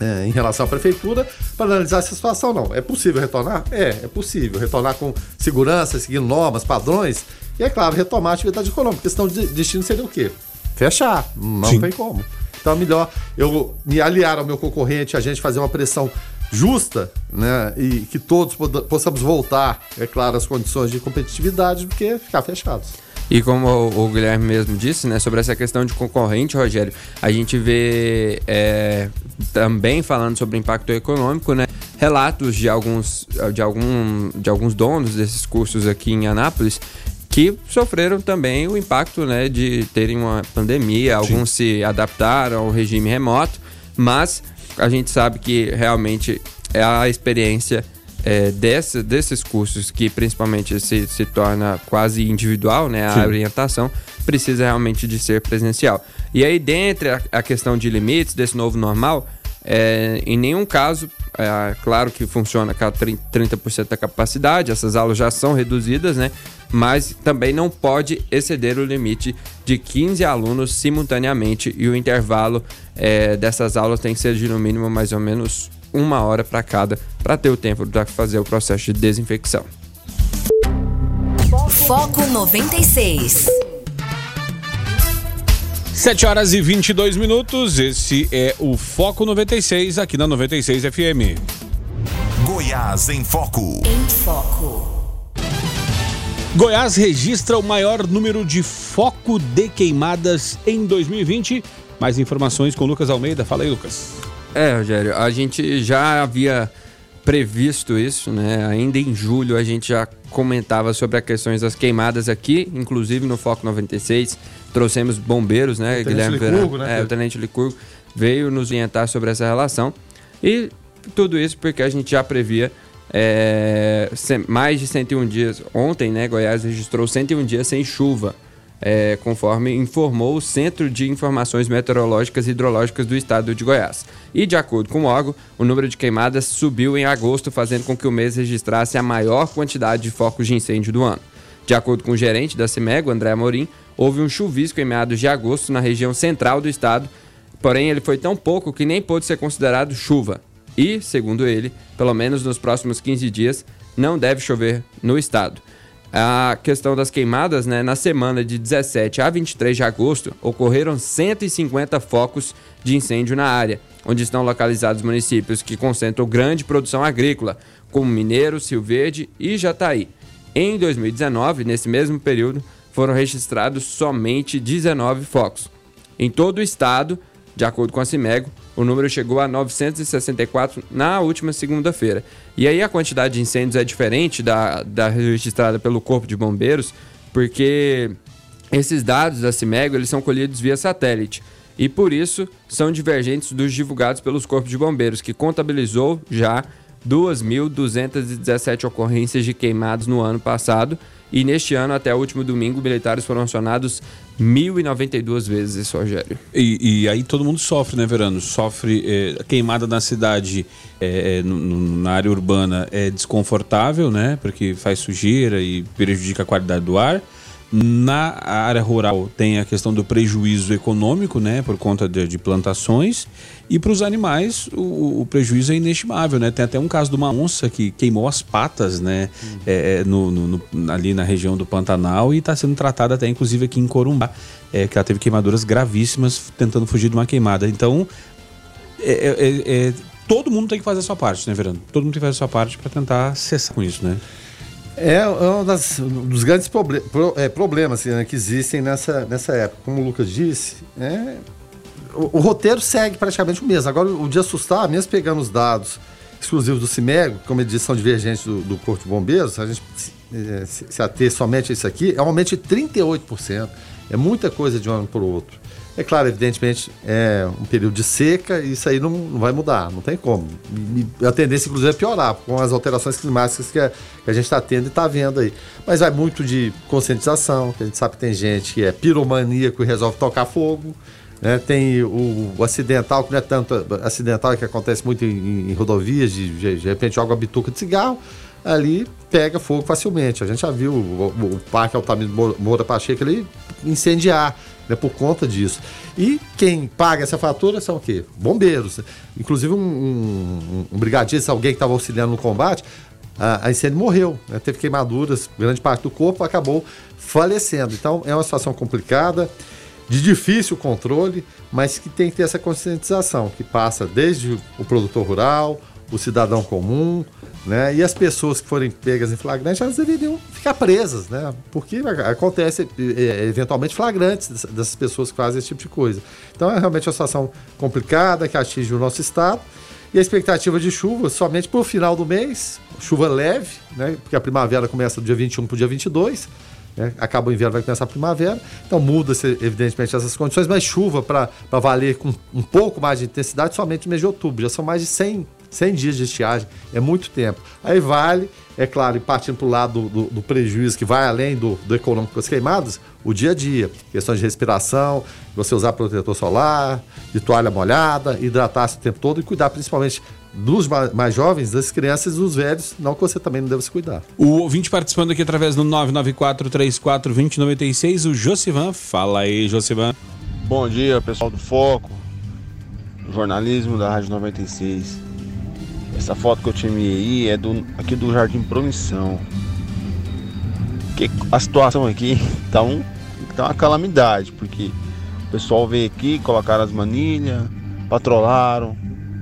é, em relação à prefeitura, para analisar essa situação. Não, é possível retornar? É, é possível. Retornar com segurança, seguindo normas, padrões. E é claro, retomar a atividade econômica, porque senão o destino seria o quê? Fechar. Não Sim. tem como. Então é melhor eu me aliar ao meu concorrente, a gente fazer uma pressão justa, né? E que todos possamos voltar, é claro, às condições de competitividade do que ficar fechados. E como o, Guilherme mesmo disse, né, sobre essa questão de concorrente, Rogério, a gente vê é, também falando sobre impacto econômico, né, relatos de alguns, de, algum, de alguns donos desses cursos aqui em Anápolis que sofreram também o impacto né, de terem uma pandemia, alguns se adaptaram ao regime remoto, mas a gente sabe que realmente é a experiência é, dessa, desses cursos, que principalmente se, se torna quase individual, né, a Sim. orientação, precisa realmente de ser presencial. E aí, dentre a, a questão de limites desse novo normal, é, em nenhum caso, é, claro que funciona com 30% da capacidade, essas aulas já são reduzidas, né? Mas também não pode exceder o limite de 15 alunos simultaneamente e o intervalo é, dessas aulas tem que ser de no mínimo mais ou menos uma hora para cada, para ter o tempo de fazer o processo de desinfecção. Foco 96. 7 horas e 22 minutos. Esse é o Foco 96 aqui na 96 FM. Goiás em Foco. Em Foco. Goiás registra o maior número de foco de queimadas em 2020. Mais informações com Lucas Almeida. Fala aí, Lucas. É, Rogério, a gente já havia previsto isso, né? Ainda em julho a gente já comentava sobre as questões das queimadas aqui, inclusive no Foco 96. Trouxemos bombeiros, né? O Guilherme Licurgo, né? É, o Tenente Licurgo veio nos orientar sobre essa relação. E tudo isso porque a gente já previa é, mais de 101 dias. Ontem, né, Goiás registrou 101 dias sem chuva é, conforme informou o Centro de Informações Meteorológicas e Hidrológicas do Estado de Goiás. E, de acordo com o órgão, o número de queimadas subiu em agosto, fazendo com que o mês registrasse a maior quantidade de focos de incêndio do ano. De acordo com o gerente da CIMEGO, André Amorim, houve um chuvisco em meados de agosto na região central do estado, porém ele foi tão pouco que nem pôde ser considerado chuva. E, segundo ele, pelo menos nos próximos 15 dias, não deve chover no estado. A questão das queimadas, né? Na semana de 17 a 23 de agosto, ocorreram 150 focos de incêndio na área, onde estão localizados municípios que concentram grande produção agrícola, como Mineiro, Rio Verde e Jataí. Em 2019, nesse mesmo período, foram registrados somente 19 focos. Em todo o estado, de acordo com a Cimego, o número chegou a 964 na última segunda-feira. E aí a quantidade de incêndios é diferente da, da registrada pelo Corpo de Bombeiros, porque esses dados da Cimego eles são colhidos via satélite e por isso são divergentes dos divulgados pelos corpos de bombeiros, que contabilizou já 2.217 ocorrências de queimados no ano passado e neste ano, até o último domingo, militares foram acionados 1.092 vezes, esse Rogério. E, e, aí todo mundo sofre, né, Verano? Sofre é, queimada na cidade, é, no, no, na área urbana é desconfortável, né? Porque faz sujeira e prejudica a qualidade do ar. Na área rural tem a questão do prejuízo econômico, né, por conta de, de plantações, e para os animais o, o, prejuízo é inestimável, né? Tem até um caso de uma onça que queimou as patas, né, uhum. é, no, no, no, ali na região do Pantanal e está sendo tratada até inclusive aqui em Corumbá, é, que ela teve queimaduras gravíssimas tentando fugir de uma queimada. Então, é, é, é todo mundo tem que fazer a sua parte, né, Verano? Todo mundo tem que fazer a sua parte para tentar cessar com isso, né? É, é um, das, um dos grandes proble pro, é, problemas assim, né, que existem nessa, nessa época. Como o Lucas disse, é, o, o, roteiro segue praticamente o mesmo. Agora, o de assustar, mesmo pegando os dados exclusivos do CIMEG, como edição divergente do, do Corpo de Bombeiros, a gente é, se, se ater somente a isso aqui, é um aumento de 38%. É muita coisa de um ano para o outro. É claro, evidentemente, é um período de seca e isso aí não, não vai mudar, não tem como. E a tendência, inclusive, é piorar com as alterações climáticas que a, que a gente está tendo e está vendo aí. Mas vai muito de conscientização, que a gente sabe que tem gente que é piromaníaco e resolve tocar fogo. Né? Tem o, o, acidental, que não é tanto acidental, que acontece muito em, em rodovias, de, de, de repente joga uma bituca de cigarro, ali pega fogo facilmente. A gente já viu o, o, o Parque Altamiro Moura Pacheco ali incendiar né, por conta disso. E quem paga essa fatura são o quê? Bombeiros. Inclusive um, um, um brigadista, alguém que estava auxiliando no combate, a, incêndio morreu, né, teve queimaduras, grande parte do corpo acabou falecendo. Então é uma situação complicada, de difícil controle, mas que tem que ter essa conscientização, que passa desde o produtor rural, o cidadão comum, né? E as pessoas que forem pegas em flagrante, elas deveriam ficar presas, né? Porque acontece é, é, eventualmente flagrantes dessas pessoas que fazem esse tipo de coisa. Então é realmente uma situação complicada que atinge o nosso estado. E a expectativa de chuva somente para o final do mês, chuva leve, né? Porque a primavera começa do dia 21 para o dia 22. Né? Acaba o inverno, vai começar a primavera. Então muda-se, evidentemente, essas condições, mas chuva para valer com um pouco mais de intensidade somente no mês de outubro. Já são mais de 100 100 dias de estiagem é muito tempo. Aí vale, é claro, e partindo para o lado do, do, do, prejuízo que vai além do, do econômico com as queimadas, o dia a dia. Questões de respiração, você usar protetor solar, de toalha molhada, hidratar-se o tempo todo e cuidar principalmente dos mais jovens, das crianças e dos velhos, não que você também não deve se cuidar. O ouvinte participando aqui através do 994-34-2096, o Josivan. Fala aí, Josivan. Bom dia, pessoal do Foco, jornalismo da Rádio 96. Essa foto que eu te aí é do, aqui do Jardim Promissão. Que a situação aqui tá, um, tá uma calamidade, porque o pessoal veio aqui, colocaram as manilhas, patrolaram,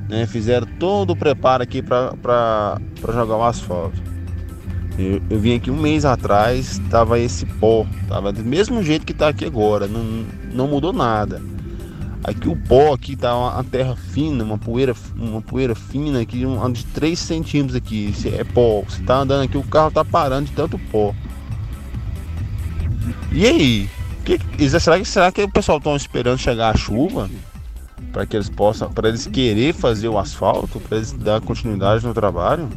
né, fizeram todo o preparo aqui para jogar o asfalto. Eu, eu, vim aqui um mês atrás, tava esse pó, tava do mesmo jeito que tá aqui agora, não, não mudou nada. Aqui o pó aqui tá uma, terra fina, uma poeira, uma poeira fina aqui, um, de 3 centímetros aqui. é pó. Você tá andando aqui, o carro tá parando de tanto pó. E aí? Que, será, que, será que o pessoal estão esperando chegar a chuva? Para que eles possam, para eles querer fazer o asfalto, para eles dar continuidade no trabalho?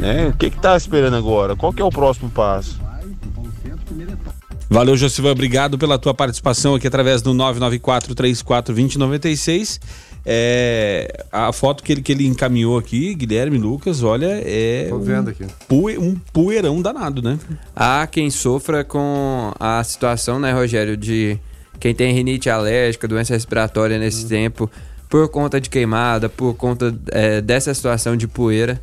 É, o que que tá esperando agora? Qual que é o próximo passo? Valeu, Josivan. Obrigado pela tua participação aqui através do 994-34-2096. É, a foto que ele, que ele encaminhou aqui, Guilherme Lucas, olha, é Tô vendo aqui. Um, um poeirão danado, né? Há quem sofra com a situação, né, Rogério, de quem tem rinite alérgica, doença respiratória nesse hum. tempo, por conta de queimada, por conta é, dessa situação de poeira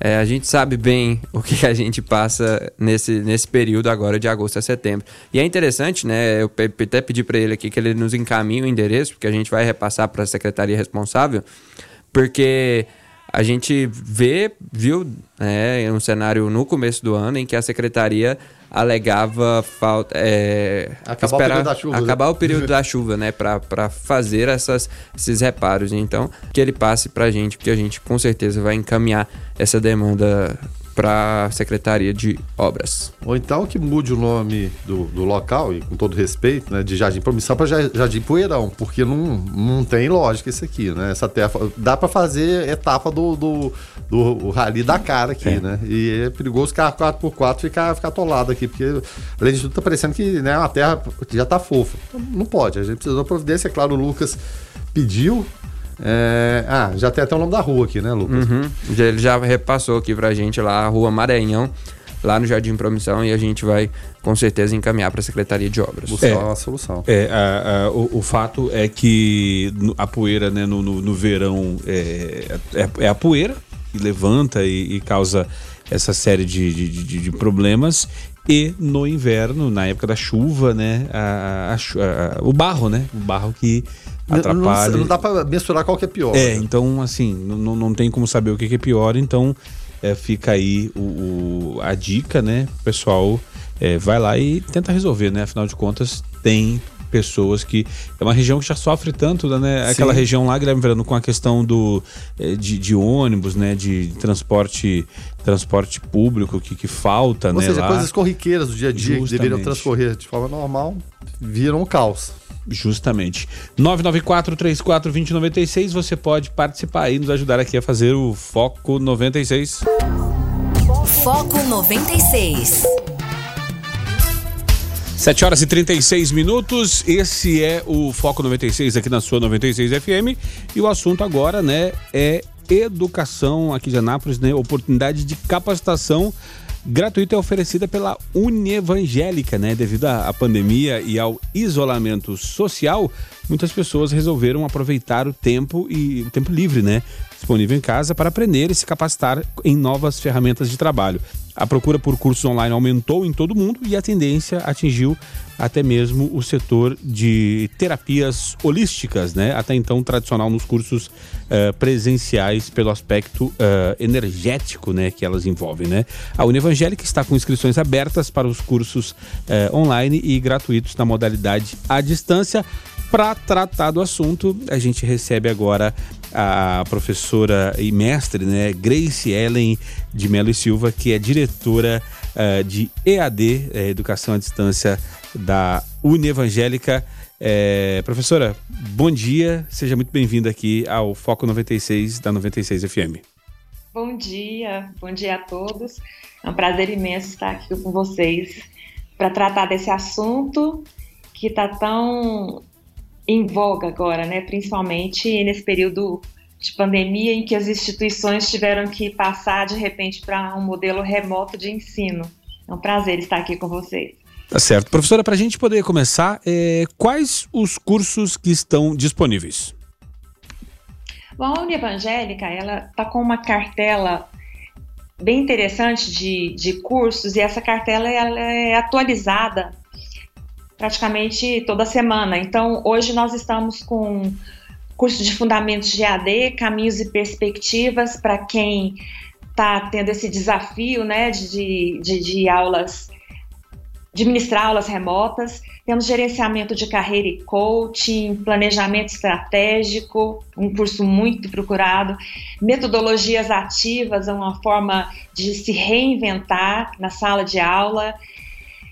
É, a gente sabe bem o que a gente passa nesse, nesse período agora de agosto a setembro. E é interessante, né? Eu até pedi para ele aqui que ele nos encaminhe o endereço, porque a gente vai repassar para a secretaria responsável, porque a gente vê, viu, né, um cenário no começo do ano em que a secretaria alegava falta é, acabar esperar, o período da chuva, acabar né? o período da chuva, né, para fazer essas, esses reparos. Então, que ele passe para a gente, porque a gente com certeza vai encaminhar essa demanda para a Secretaria de Obras. Ou então que mude o nome do, do local, e com todo respeito, né, de Jardim Promissão para Jardim Poeirão, porque não, não tem lógica isso aqui, né? Essa terra dá para fazer etapa do, do, do Rally da cara aqui, é. né? E é perigoso carro 4x4 ficar, ficar atolado aqui, porque além de tudo tá parecendo que né, uma terra já tá fofa. Então, não pode, a gente precisa de uma providência, é claro, o Lucas pediu, é... Ah, já tem até o nome da rua aqui, né, Lucas? Uhum. Ele já repassou aqui pra gente lá, a rua Maranhão, lá no Jardim Promissão, e a gente vai com certeza encaminhar para a Secretaria de Obras. Buscar é, uma solução. É, a, a, o, o, fato é que a poeira né, no, no, no verão é, é, é, a poeira que levanta e, e causa essa série de, de, de, de, problemas. E no inverno, na época da chuva, né, a, o barro, né, o barro que atrapalha. Não, não dá para mensurar qual que é pior. É, né? então assim, não, não tem como saber o que, que é pior, então é, fica aí o, o, a dica, né? O pessoal é, vai lá e tenta resolver, né? Afinal de contas, tem pessoas que. É uma região que já sofre tanto, né? Sim. Aquela região lá, Guilherme Verano, com a questão do, é, de, de, ônibus, né? De transporte, transporte público que, que falta, Ou né? Ou seja, lá. coisas corriqueiras do dia a dia Justamente. que deveriam transcorrer de forma normal, viram um caos. Justamente. 994-34-2096, você pode participar e nos ajudar aqui a fazer o Foco 96. Foco 96. 7 horas e 36 minutos. Esse é o Foco 96 aqui na sua 96 FM. E o assunto agora, né, é educação aqui de Anápolis, né? Oportunidade de capacitação gratuita é oferecida pela Unievangélica, né? Devido à pandemia e ao isolamento social, muitas pessoas resolveram aproveitar o tempo e o tempo livre, né? Disponível em casa para aprender e se capacitar em novas ferramentas de trabalho. A procura por cursos online aumentou em todo o mundo e a tendência atingiu até mesmo o setor de terapias holísticas, né? Até então tradicional nos cursos uh, presenciais pelo aspecto uh, energético, né? Que elas envolvem, né? A Univangélica está com inscrições abertas para os cursos uh, online e gratuitos na modalidade à distância. Para tratar do assunto, a gente recebe agora a professora e mestre, né, Grace Ellen de Melo e Silva, que é diretora uh, de EAD, é, Educação à Distância da Unevangélica. É, professora, bom dia, seja muito bem-vinda aqui ao Foco 96 da 96 FM. Bom dia, bom dia a todos. É um prazer imenso estar aqui com vocês para tratar desse assunto que está tão em voga agora, né? Principalmente nesse período de pandemia em que as instituições tiveram que passar de repente para um modelo remoto de ensino. É um prazer estar aqui com vocês. Tá certo. Professora, para a gente poder começar, é, quais os cursos que estão disponíveis? Bom, a Univangélica, ela está com uma cartela bem interessante de, de cursos e essa cartela ela é atualizada praticamente toda semana. Então, hoje nós estamos com curso de fundamentos de AD, caminhos e perspectivas para quem está tendo esse desafio né, de, de, de aulas, de ministrar aulas remotas. Temos gerenciamento de carreira e coaching, planejamento estratégico, um curso muito procurado, metodologias ativas, uma forma de se reinventar na sala de aula,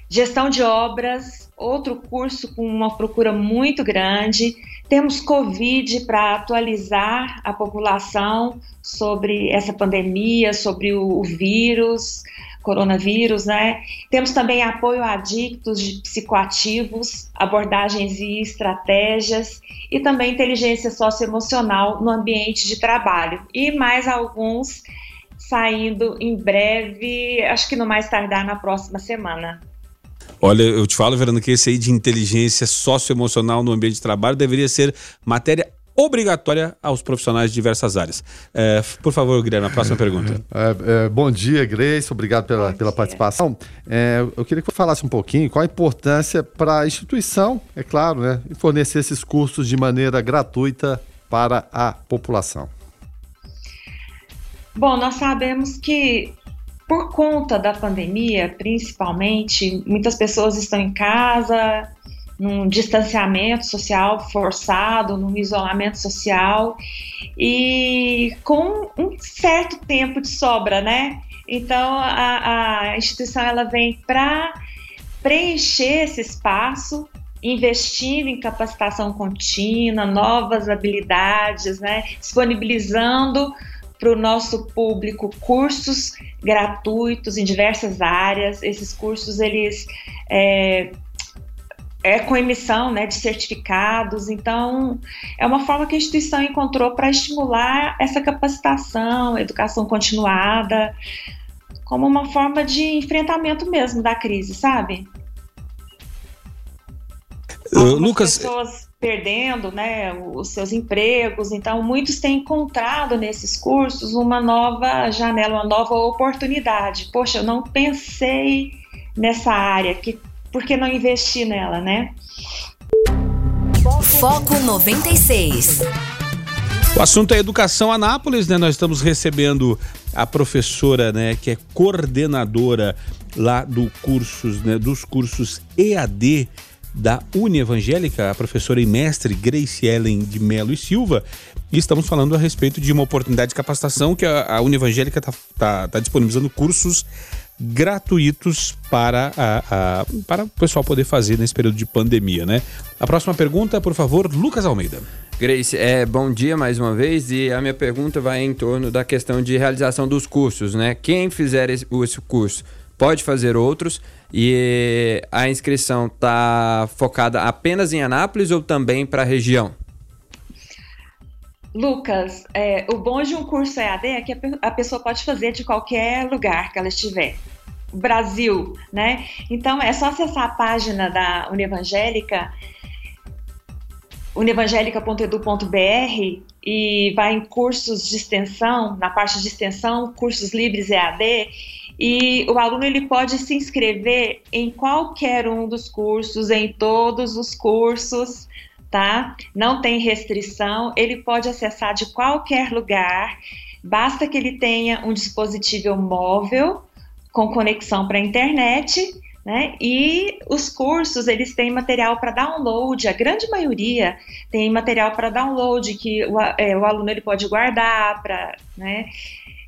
gestão de obras, outro curso com uma procura muito grande. Temos Covid para atualizar a população sobre essa pandemia, sobre o, o vírus, coronavírus, né? Temos também apoio a adictos de psicoativos, abordagens e estratégias, e também inteligência socioemocional no ambiente de trabalho. E mais alguns saindo em breve, acho que no mais tardar na próxima semana. Olha, eu te falo, Verano, que esse aí de inteligência socioemocional no ambiente de trabalho deveria ser matéria obrigatória aos profissionais de diversas áreas. É, por favor, Guilherme, a próxima pergunta. É, é, bom dia, Grace. Obrigado pela, pela participação. É, eu queria que você falasse um pouquinho qual a importância para a instituição, é claro, né, fornecer esses cursos de maneira gratuita para a população. Bom, nós sabemos que por conta da pandemia, principalmente, muitas pessoas estão em casa, num distanciamento social forçado, num isolamento social e com um certo tempo de sobra, né? Então a, a instituição ela vem para preencher esse espaço, investindo em capacitação contínua, novas habilidades, né? Disponibilizando para o nosso público cursos gratuitos em diversas áreas. Esses cursos eles é, é com emissão né, de certificados, então é uma forma que a instituição encontrou para estimular essa capacitação, educação continuada, como uma forma de enfrentamento mesmo da crise, sabe? Lucas. pessoas perdendo né, os seus empregos, então muitos têm encontrado nesses cursos uma nova janela, uma nova oportunidade. Poxa, eu não pensei nessa área, que por que não investir nela, né? Foco 96. O assunto é Educação Anápolis, né? Nós estamos recebendo a professora, né, que é coordenadora lá do cursos, né, dos cursos EAD da Uni Evangélica, a professora e mestre Grace Ellen de Melo e Silva. E estamos falando a respeito de uma oportunidade de capacitação que a, a Uni Evangélica está tá, tá disponibilizando cursos gratuitos para, a, a, para o pessoal poder fazer nesse período de pandemia, né? A próxima pergunta, por favor, Lucas Almeida. Grace, é, bom dia mais uma vez e a minha pergunta vai em torno da questão de realização dos cursos, né? Quem fizer esse, esse curso pode fazer outros e a inscrição está focada apenas em Anápolis ou também para a região? Lucas, é, o bom de um curso EAD é que a pessoa pode fazer de qualquer lugar que ela estiver. Brasil, né? Então é só acessar a página da Unevangélica, unevangelica.edu.br e vai em cursos de extensão, na parte de extensão, cursos livres EAD, e o aluno ele pode se inscrever em qualquer um dos cursos, em todos os cursos, tá? Não tem restrição, ele pode acessar de qualquer lugar, basta que ele tenha um dispositivo móvel com conexão para a internet, né? E os cursos, eles têm material para download, a grande maioria tem material para download que o, é, o, aluno ele pode guardar para né,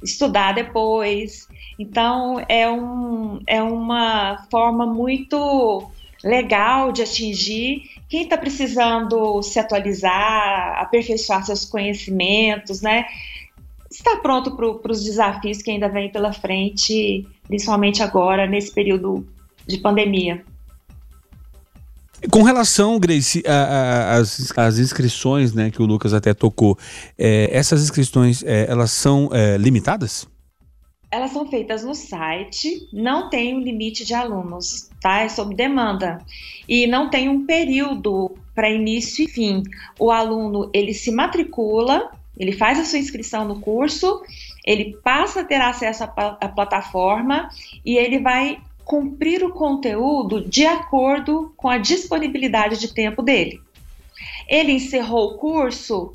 estudar depois. Então, é, um, é uma forma muito legal de atingir quem está precisando se atualizar, aperfeiçoar seus conhecimentos, né? Está pronto para os desafios que ainda vem pela frente, principalmente agora, nesse período de pandemia. Com relação, Grace, às inscrições né, que o Lucas até tocou, é, essas inscrições é, elas são é, limitadas? Elas são feitas no site, não tem um limite de alunos, tá? É sob demanda. E não tem um período para início e fim. O aluno, ele se matricula, ele faz a sua inscrição no curso, ele passa a ter acesso à plataforma e ele vai cumprir o conteúdo de acordo com a disponibilidade de tempo dele. Ele encerrou o curso,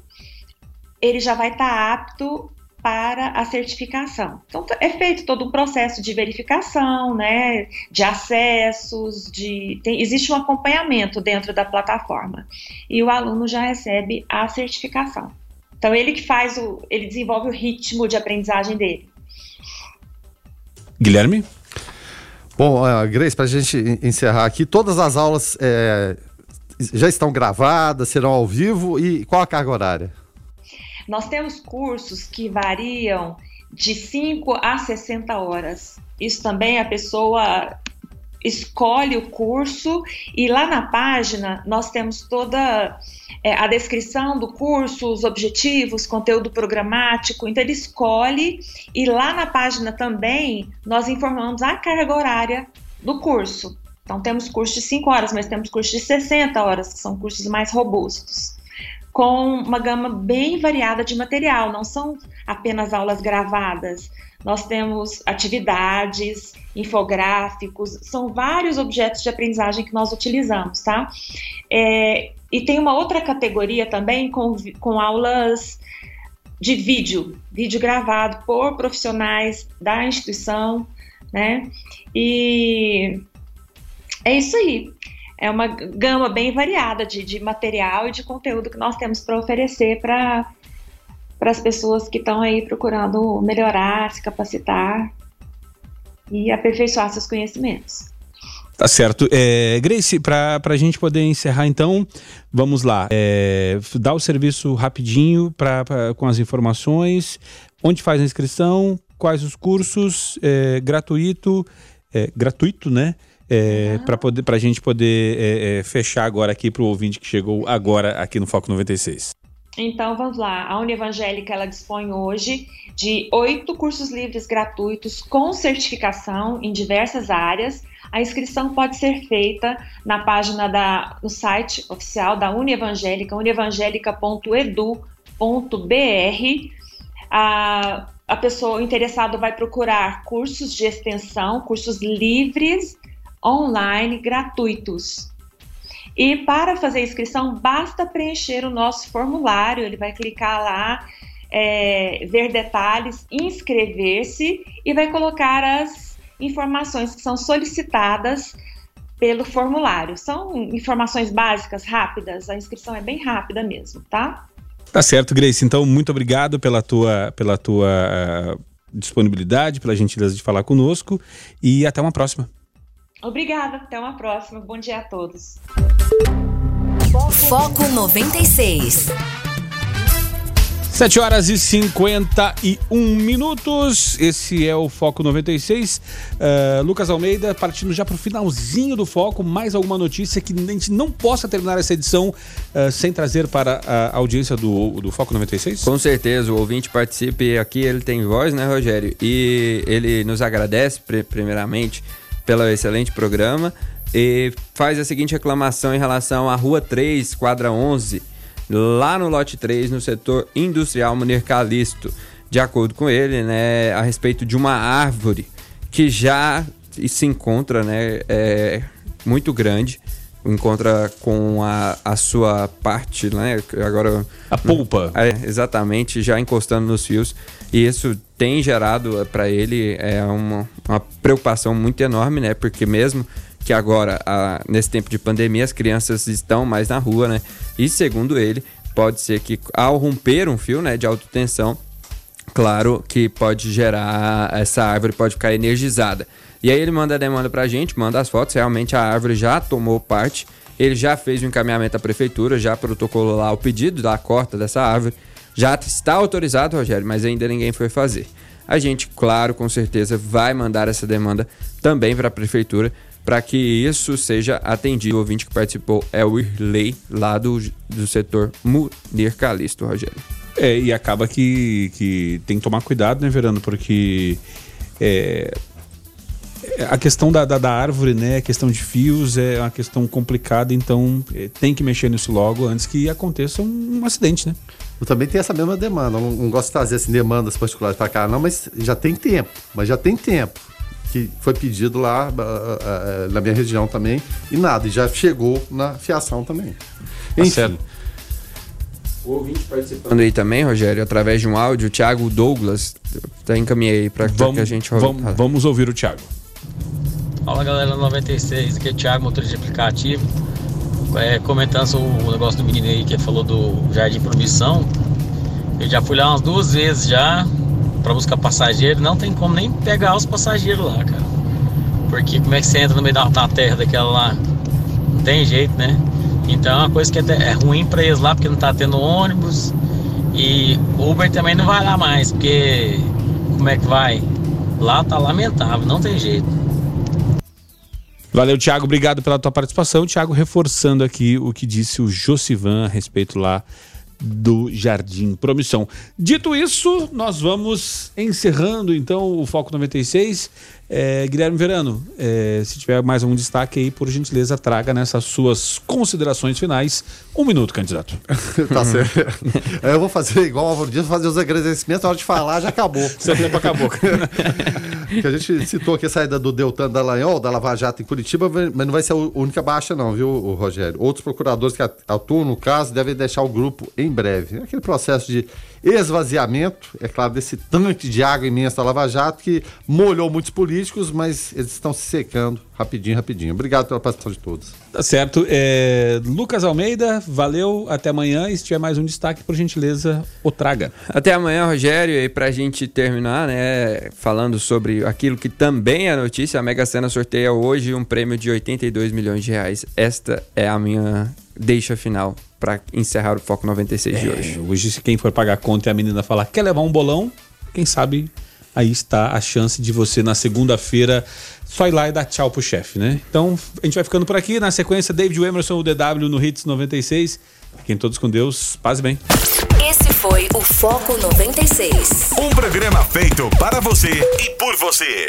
ele já vai estar tá apto para a certificação. Então é feito todo um processo de verificação, né, de acessos, de tem, existe um acompanhamento dentro da plataforma e o aluno já recebe a certificação. Então ele que faz o, ele desenvolve o ritmo de aprendizagem dele. Guilherme. Bom, uh, Grace, para a gente encerrar aqui, todas as aulas é, já estão gravadas, serão ao vivo e qual a carga horária? Nós temos cursos que variam de 5 a 60 horas. Isso também a pessoa escolhe o curso e lá na página nós temos toda é, a descrição do curso, os objetivos, conteúdo programático. Então ele escolhe e lá na página também nós informamos a carga horária do curso. Então temos cursos de 5 horas, mas temos cursos de 60 horas, que são cursos mais robustos. Com uma gama bem variada de material, não são apenas aulas gravadas. Nós temos atividades, infográficos, são vários objetos de aprendizagem que nós utilizamos, tá? É, e tem uma outra categoria também com, com aulas de vídeo, vídeo gravado por profissionais da instituição, né? E é isso aí. É uma gama bem variada de, de material e de conteúdo que nós temos para oferecer para as pessoas que estão aí procurando melhorar, se capacitar e aperfeiçoar seus conhecimentos. Tá certo. É, Grace, para a gente poder encerrar então, vamos lá. É, dá o serviço rapidinho pra, pra, com as informações, onde faz a inscrição, quais os cursos, é, gratuito, é, gratuito, né? É, para poder para a gente poder é, é, fechar agora aqui para o ouvinte que chegou agora aqui no Foco 96. Então vamos lá, a Univangélica ela dispõe hoje de oito cursos livres gratuitos com certificação em diversas áreas. A inscrição pode ser feita na página da no site oficial da Unievangélica, unievangélica.edu.br. A, a pessoa, o interessado vai procurar cursos de extensão, cursos livres online gratuitos. E para fazer a inscrição, basta preencher o nosso formulário. Ele vai clicar lá, é, ver detalhes, inscrever-se e vai colocar as informações que são solicitadas pelo formulário. São informações básicas, rápidas. A inscrição é bem rápida mesmo, tá? Tá certo, Grace. Então, muito obrigado pela tua, pela tua uh, disponibilidade, pela gentileza de falar conosco e até uma próxima. Obrigada, até uma próxima. Bom dia a todos. Foco 96. 7 horas e 51 minutos. Esse é o Foco 96. Uh, Lucas Almeida, partindo já para o finalzinho do Foco, mais alguma notícia que a gente não possa terminar essa edição uh, sem trazer para a audiência do, do Foco 96? Com certeza, o ouvinte participe aqui, ele tem voz, né, Rogério? E ele nos agradece, primeiramente pelo excelente programa e faz a seguinte reclamação em relação à Rua 3, quadra 11, lá no lote 3, no setor industrial Munir Calisto. De acordo com ele, né, a respeito de uma árvore que já se encontra, né, é, muito grande, encontra com a, a sua parte, né? Agora. A polpa. É, exatamente, já encostando nos fios. E isso tem gerado eh, para ele é, uma, uma preocupação muito enorme, né? Porque mesmo que agora, a, nesse tempo de pandemia, as crianças estão mais na rua, né? E segundo ele, pode ser que ao romper um fio né, de alta tensão, claro que pode gerar, essa árvore pode ficar energizada. E aí ele manda a demanda pra gente, manda as fotos, realmente a árvore já tomou parte, ele já fez o encaminhamento à prefeitura, já protocolou lá o pedido da corta dessa árvore, já está autorizado, Rogério, mas ainda ninguém foi fazer. A gente, claro, com certeza, vai mandar essa demanda também para a prefeitura para que isso seja atendido. O ouvinte que participou é o Irley, lá do, do setor Munir Calisto, Rogério. É, e acaba que, que tem que tomar cuidado, né, Verano? Porque é, a questão da, da, da, árvore, né? A questão de fios é uma questão complicada, então é, tem que mexer nisso logo antes que aconteça um, um acidente, né? Eu também tenho essa mesma demanda. Eu não, não gosto de trazer assim, demandas particulares para cá, não, mas já tem tempo. Mas já tem tempo que foi pedido lá uh, uh, na minha região também e nada, e já chegou na fiação também. Tá Enfim. Certo. O ouvinte participando aí também, Rogério, através de um áudio, o Thiago Douglas, tá encaminhei para que a gente vamos, vamos ouvir o Thiago. Fala galera 96, aqui é o Thiago, motorista de aplicativo é, comentando o negócio do menino aí que falou do Jardim Promissão. Eu já fui lá umas duas vezes já para buscar passageiro. Não tem como nem pegar os passageiros lá, cara. Porque como é que você entra no meio da, da terra daquela lá? Não tem jeito, né? Então é uma coisa que é, é ruim para eles lá porque não tá tendo ônibus. E Uber também não vai lá mais, porque como é que vai? Lá tá lamentável, não tem jeito. Valeu, Thiago. Obrigado pela tua participação. Thiago reforçando aqui o que disse o Josivan a respeito lá do Jardim Promissão. Dito isso, nós vamos encerrando então o Foco 96. É, Guilherme Verano, é, se tiver mais algum destaque aí, por gentileza, traga nessas suas considerações finais. Um minuto, candidato. tá certo. Eu vou fazer igual o Álvaro Dias, fazer os agradecimentos, na hora de falar já acabou. Seu tempo acabou. que a gente citou aqui a saída do Deltan Dallagnol, da Lava Jato em Curitiba, mas não vai ser a única baixa não, viu, Rogério? Outros procuradores que atuam no caso devem deixar o grupo em breve. Aquele processo de esvaziamento, é claro, desse tanque de água imenso da Lava Jato que molhou muitos políticos, mas eles estão se secando rapidinho, rapidinho. Obrigado pela participação de todos. Tá certo. É, Lucas Almeida, valeu. Até amanhã. E se tiver mais um destaque, por gentileza, o traga. Até amanhã, Rogério. E pra gente terminar, né, falando sobre aquilo que também é notícia, a Mega Sena sorteia hoje um prêmio de 82 milhões de reais. Esta é a minha deixa final para encerrar o Foco 96 é, de hoje. Hoje, se quem for pagar a conta e a menina falar quer levar um bolão, quem sabe aí está a chance de você na segunda-feira só ir lá e dar tchau pro chefe, né? Então, a gente vai ficando por aqui. Na sequência, David Emerson, o DW no Hits 96. Fiquem todos com Deus. Paz e bem. Esse foi o Foco 96. Um programa feito para você e por você.